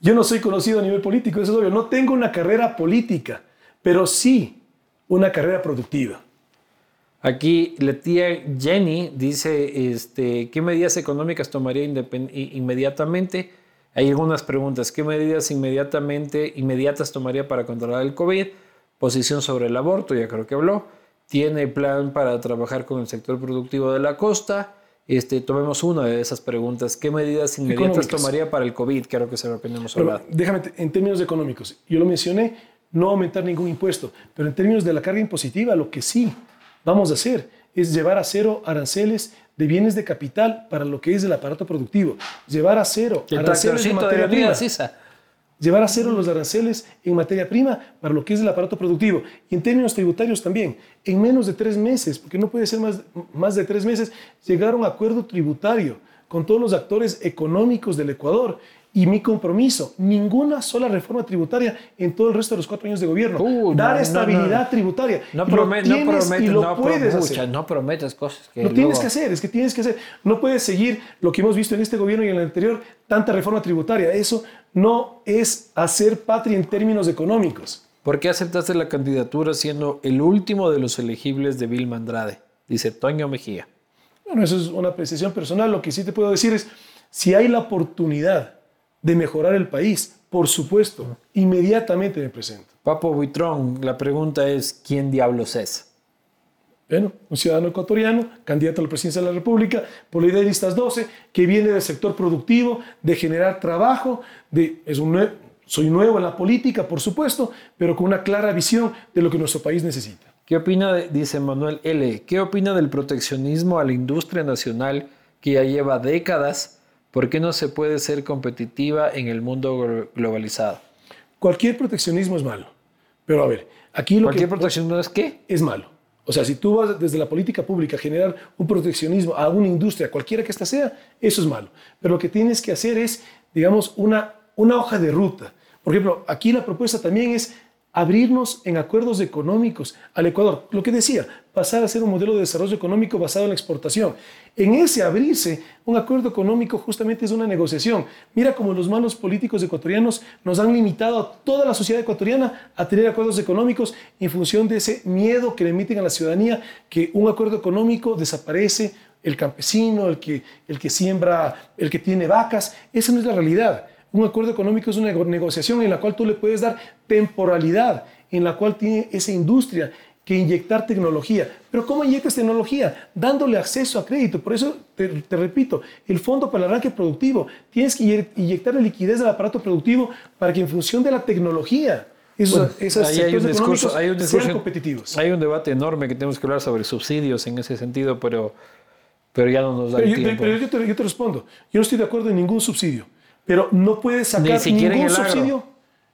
Yo no soy conocido a nivel político, eso es obvio. No tengo una carrera política, pero sí una carrera productiva. Aquí la tía Jenny dice, este, ¿qué medidas económicas tomaría inmediatamente? Hay algunas preguntas. ¿Qué medidas inmediatamente, inmediatas tomaría para controlar el COVID? Posición sobre el aborto, ya creo que habló. ¿Tiene plan para trabajar con el sector productivo de la costa? Este, tomemos una de esas preguntas. ¿Qué medidas inmediatas tomaría para el COVID? Creo que se lo aprendemos hablar. Déjame, en términos económicos, yo lo mencioné, no aumentar ningún impuesto, pero en términos de la carga impositiva, lo que sí vamos a hacer es llevar a cero aranceles de bienes de capital para lo que es el aparato productivo, llevar a cero aranceles de materia prima. Llevar a cero los aranceles en materia prima para lo que es el aparato productivo. Y en términos tributarios también, en menos de tres meses, porque no puede ser más, más de tres meses, llegar a un acuerdo tributario con todos los actores económicos del Ecuador y mi compromiso, ninguna sola reforma tributaria en todo el resto de los cuatro años de gobierno. Uh, Dar estabilidad tributaria. No, prometes, no prometes, no puedes no prometes cosas que Lo tienes que hacer, es que tienes que hacer. No puedes seguir lo que hemos visto en este gobierno y en el anterior, tanta reforma tributaria. Eso no es hacer patria en términos económicos. ¿Por qué aceptaste la candidatura siendo el último de los elegibles de Vilma Andrade? Dice Toño Mejía. Bueno, eso es una apreciación personal. Lo que sí te puedo decir es, si hay la oportunidad de mejorar el país, por supuesto, inmediatamente me presento. Papo Buitrón, la pregunta es, ¿quién diablos es? Bueno, un ciudadano ecuatoriano, candidato a la presidencia de la República, por la idea de listas 12, que viene del sector productivo, de generar trabajo, de, es un soy nuevo en la política, por supuesto, pero con una clara visión de lo que nuestro país necesita. ¿Qué opina, dice Manuel L., qué opina del proteccionismo a la industria nacional que ya lleva décadas ¿Por qué no se puede ser competitiva en el mundo globalizado? Cualquier proteccionismo es malo. Pero a ver, aquí lo ¿Cualquier proteccionismo es qué? Es malo. O sea, si tú vas desde la política pública a generar un proteccionismo a una industria, cualquiera que ésta sea, eso es malo. Pero lo que tienes que hacer es, digamos, una, una hoja de ruta. Por ejemplo, aquí la propuesta también es abrirnos en acuerdos económicos al Ecuador. Lo que decía, pasar a ser un modelo de desarrollo económico basado en la exportación. En ese abrirse, un acuerdo económico justamente es una negociación. Mira cómo los malos políticos ecuatorianos nos han limitado a toda la sociedad ecuatoriana a tener acuerdos económicos en función de ese miedo que le emiten a la ciudadanía que un acuerdo económico desaparece el campesino, el que, el que siembra, el que tiene vacas. Esa no es la realidad. Un acuerdo económico es una negociación en la cual tú le puedes dar temporalidad, en la cual tiene esa industria que inyectar tecnología. Pero ¿cómo inyectas tecnología? Dándole acceso a crédito. Por eso, te, repito, el Fondo para el Arranque Productivo, tienes que inyectar liquidez al aparato productivo para que en función de la tecnología, esos, hay un discurso, hay un sean competitivos. Hay un debate enorme que tenemos que hablar sobre subsidios en ese sentido, pero, pero ya no nos da el tiempo. Pero yo te, yo te respondo, yo no estoy de acuerdo en ningún subsidio. Pero no puedes sacar ningún subsidio,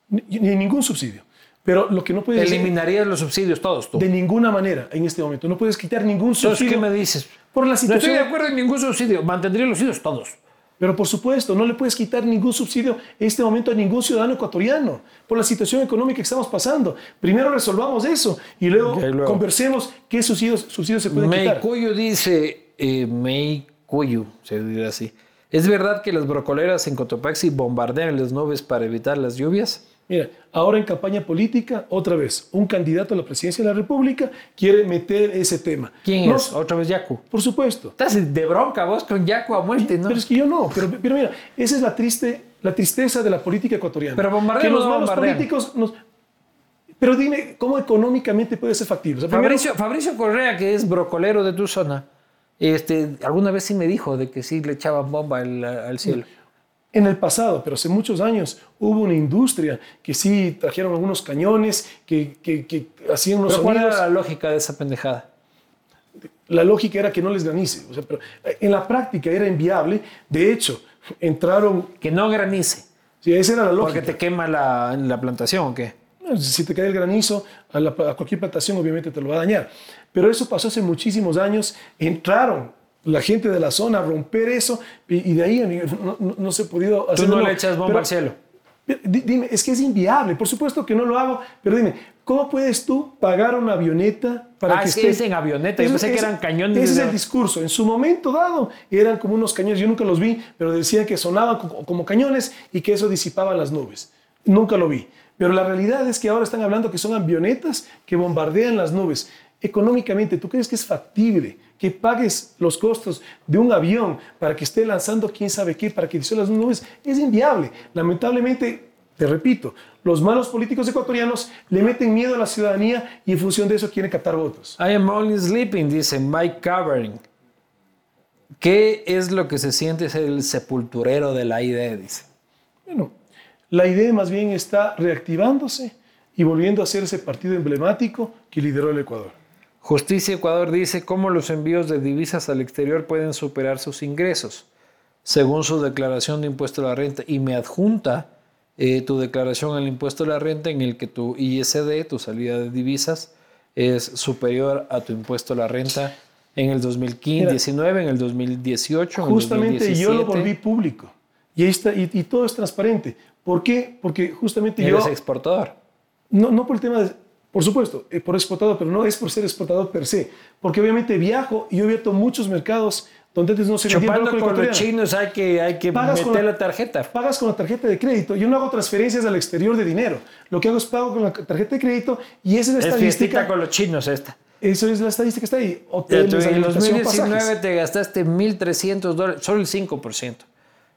ni, ningún subsidio. Pero lo que no puedes Eliminarías los subsidios todos tú. De ninguna manera en este momento. No puedes quitar ningún subsidio. ¿qué me dices? Por la situación. No estoy de acuerdo en ningún subsidio. Mantendría los subsidios todos. Pero por supuesto, no le puedes quitar ningún subsidio en este momento a ningún ciudadano ecuatoriano por la situación económica que estamos pasando. Primero resolvamos eso y luego, conversemos qué subsidios, subsidios se pueden quitar. Cuyo dice, eh, Cuyo, se diría así. ¿Es verdad que las brocoleras en Cotopaxi bombardean las nubes para evitar las lluvias? Mira, ahora en campaña política, otra vez, un candidato a la presidencia de la República quiere meter ese tema. ¿Quién es? Otra vez Yacu. Por supuesto. Estás de bronca vos con Yacu a muerte, ¿no? Pero es que yo no. Pero, mira, esa es la, triste, la tristeza de la política ecuatoriana. Pero bombardean Que los malos políticos nos... Pero dime, ¿cómo económicamente puede ser factible? Fabricio, Fabricio Correa, que es brocolero de tu zona, este, alguna vez sí me dijo de que sí le echaban bomba al, cielo. En el pasado, pero hace muchos años, hubo una industria que sí trajeron algunos cañones, que, que, hacían unos ¿Cuál era la lógica de esa pendejada? La lógica era que no les granice. pero eh, en la práctica era inviable. De hecho, entraron... Que no granice. Sí, esa era la lógica. Porque te quema la, la plantación o qué? Si te cae el granizo, a, cualquier plantación obviamente te lo va a dañar. Pero eso pasó hace muchísimos años. Entraron la gente de la zona a romper eso y, de ahí no, se ha podido hacer. Tú no le echas bomba al cielo. Dime, es que es inviable. Por supuesto que no lo hago, pero dime, ¿cómo puedes tú pagar una avioneta para ah, que es esté... en avioneta, yo pensé que eran cañones. Ese es el discurso. En su momento dado eran como unos cañones, yo nunca los vi, pero decían que sonaban como cañones y que eso disipaba las nubes. Nunca lo vi. Pero la realidad es que ahora están hablando que son avionetas que bombardean las nubes. Económicamente, ¿tú crees que es factible que pagues los costos de un avión para que esté lanzando quién sabe qué, para que disuelva las nubes? Es inviable. Lamentablemente, te repito, los malos políticos ecuatorianos le meten miedo a la ciudadanía y en función de eso quieren captar votos. I am only sleeping, dice Mike Covering. ¿Qué es lo que se siente ser el sepulturero de la idea? Dice. Bueno, la idea más bien está reactivándose y volviendo a ser ese partido emblemático que lideró el Ecuador. Justicia Ecuador dice cómo los envíos de divisas al exterior pueden superar sus ingresos, según su declaración de impuesto a la renta, y me adjunta eh, tu declaración al impuesto a la renta en el que tu ISD, tu salida de divisas, es superior a tu impuesto a la renta en el 2019, en el 2018. Justamente yo lo volví público y, está, y, y todo es transparente. ¿Por qué? Porque justamente ¿Eres yo... exportador? No, no por el tema de... Por supuesto, eh, por exportador, pero no es por ser exportador per se. Porque obviamente viajo y he abierto muchos mercados donde antes no se vendía Chupando con los chinos hay que, hay que meter la, tarjeta. Pagas con la tarjeta de crédito. Yo no hago transferencias al exterior de dinero. Lo que hago es pago con la tarjeta de crédito y esa es la es estadística. con los chinos esta. Eso es la estadística que está ahí. Hoteles, en 2019 te gastaste 1.300 dólares, solo el 5%.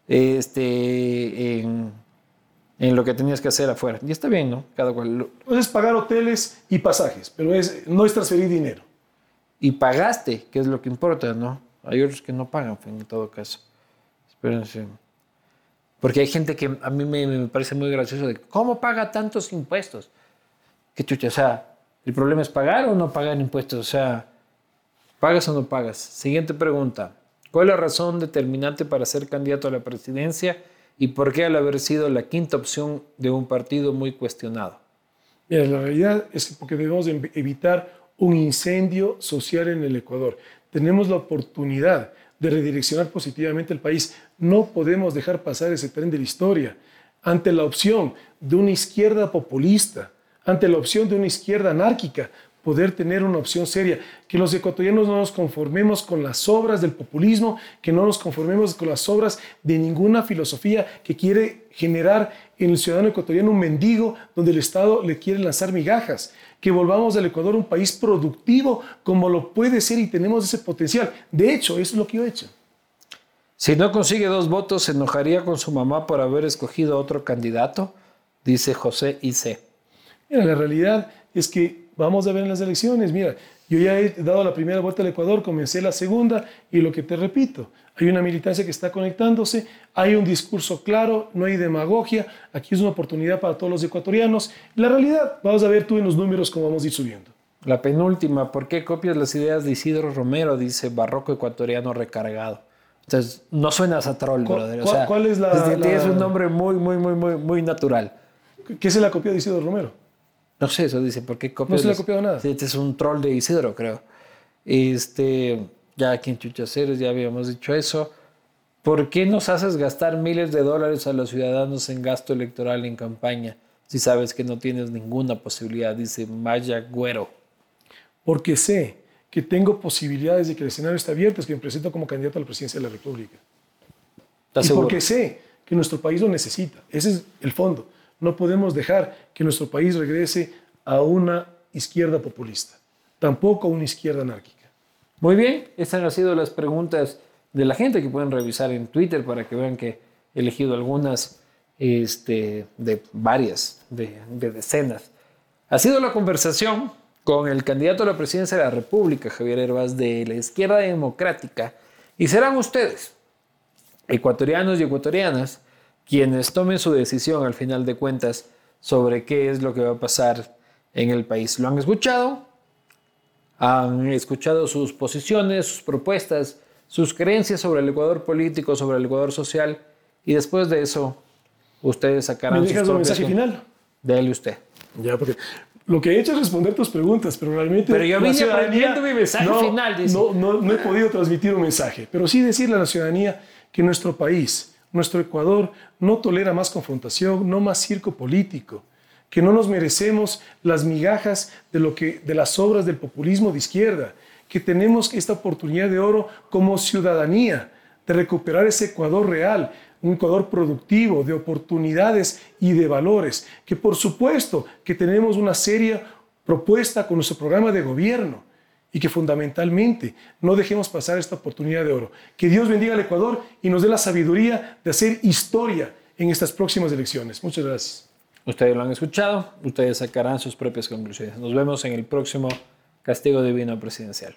Este, en en lo que tenías que hacer afuera. Y está bien, ¿no? Cada cual. Puedes pagar hoteles y pasajes, pero es, no es transferir dinero. Y pagaste, que es lo que importa, ¿no? Hay otros que no pagan, en todo caso. Espérense. Porque hay gente que a mí me, parece muy gracioso de cómo paga tantos impuestos. Qué chucha, o sea, el problema es pagar o no pagar impuestos, o sea, ¿pagas o no pagas? Siguiente pregunta. ¿Cuál es la razón determinante para ser candidato a la presidencia? Y por qué al haber sido la quinta opción de un partido muy cuestionado? Mira, la realidad es porque debemos evitar un incendio social en el Ecuador. Tenemos la oportunidad de redireccionar positivamente el país. No podemos dejar pasar ese tren de la historia ante la opción de una izquierda populista, ante la opción de una izquierda anárquica, poder tener una opción seria, que los ecuatorianos no nos conformemos con las obras del populismo, que no nos conformemos con las obras de ninguna filosofía que quiere generar en el ciudadano ecuatoriano un mendigo donde el Estado le quiere lanzar migajas, que volvamos al Ecuador un país productivo como lo puede ser y tenemos ese potencial. De hecho, eso es lo que yo he hecho. Si no consigue dos votos, ¿se enojaría con su mamá por haber escogido otro candidato? Dice José I.C. Mira, la realidad es que vamos a ver en las elecciones. Mira, yo ya he dado la primera vuelta al Ecuador, comencé la segunda y lo que te repito, hay una militancia que está conectándose, hay un discurso claro, no hay demagogia, aquí es una oportunidad para todos los ecuatorianos. La realidad, vamos a ver tú en los números cómo vamos a ir subiendo. La penúltima, ¿por qué copias las ideas de Isidro Romero? Dice barroco ecuatoriano recargado. Entonces, no suenas a troll, brother. ¿Cuál, es la, Es un nombre muy, muy, muy, muy, muy natural. ¿Qué se la copia de Isidro Romero? No sé, eso dice, ¿por qué copias? No se le ha copiado nada. Este es un troll de Isidro, creo. Este, ya aquí en Chuchaceres ya habíamos dicho eso. ¿Por qué nos haces gastar miles de dólares a los ciudadanos en gasto electoral en campaña si sabes que no tienes ninguna posibilidad? Dice Maya Güero. Porque sé que tengo posibilidades de que el escenario está abierto, es que me presento como candidato a la presidencia de la República. y porque sé que nuestro país lo necesita. Ese es el fondo. No podemos dejar que nuestro país regrese a una izquierda populista, tampoco a una izquierda anárquica. Muy bien, estas han sido las preguntas de la gente que pueden revisar en Twitter para que vean que he elegido algunas este, de varias, de, de decenas. Ha sido la conversación con el candidato a la presidencia de la República, Javier Herbaz, de la izquierda democrática, y serán ustedes, ecuatorianos y ecuatorianas, quienes tomen su decisión al final de cuentas sobre qué es lo que va a pasar en el país. ¿Lo han escuchado? Han escuchado sus posiciones, sus propuestas, sus creencias sobre el Ecuador político, sobre el Ecuador social, y después de eso, ustedes sacarán ¿Me dejas un mensaje final? Dele usted. Ya, porque lo que he hecho es responder tus preguntas, pero realmente. Pero yo vine aprendiendo mi mensaje final. No, no, no he podido transmitir un mensaje, pero sí decirle a la ciudadanía que nuestro país nuestro Ecuador no tolera más confrontación, no más circo político, que no nos merecemos las migajas de, lo que, de las obras del populismo de izquierda, que tenemos esta oportunidad de oro como ciudadanía de recuperar ese Ecuador real, un Ecuador productivo, de oportunidades y de valores, que por supuesto que tenemos una seria propuesta con nuestro programa de gobierno y que fundamentalmente no dejemos pasar esta oportunidad de oro. Que Dios bendiga al Ecuador y nos dé la sabiduría de hacer historia en estas próximas elecciones. Muchas gracias. Ustedes lo han escuchado, ustedes sacarán sus propias conclusiones. Nos vemos en el próximo castigo divino presidencial.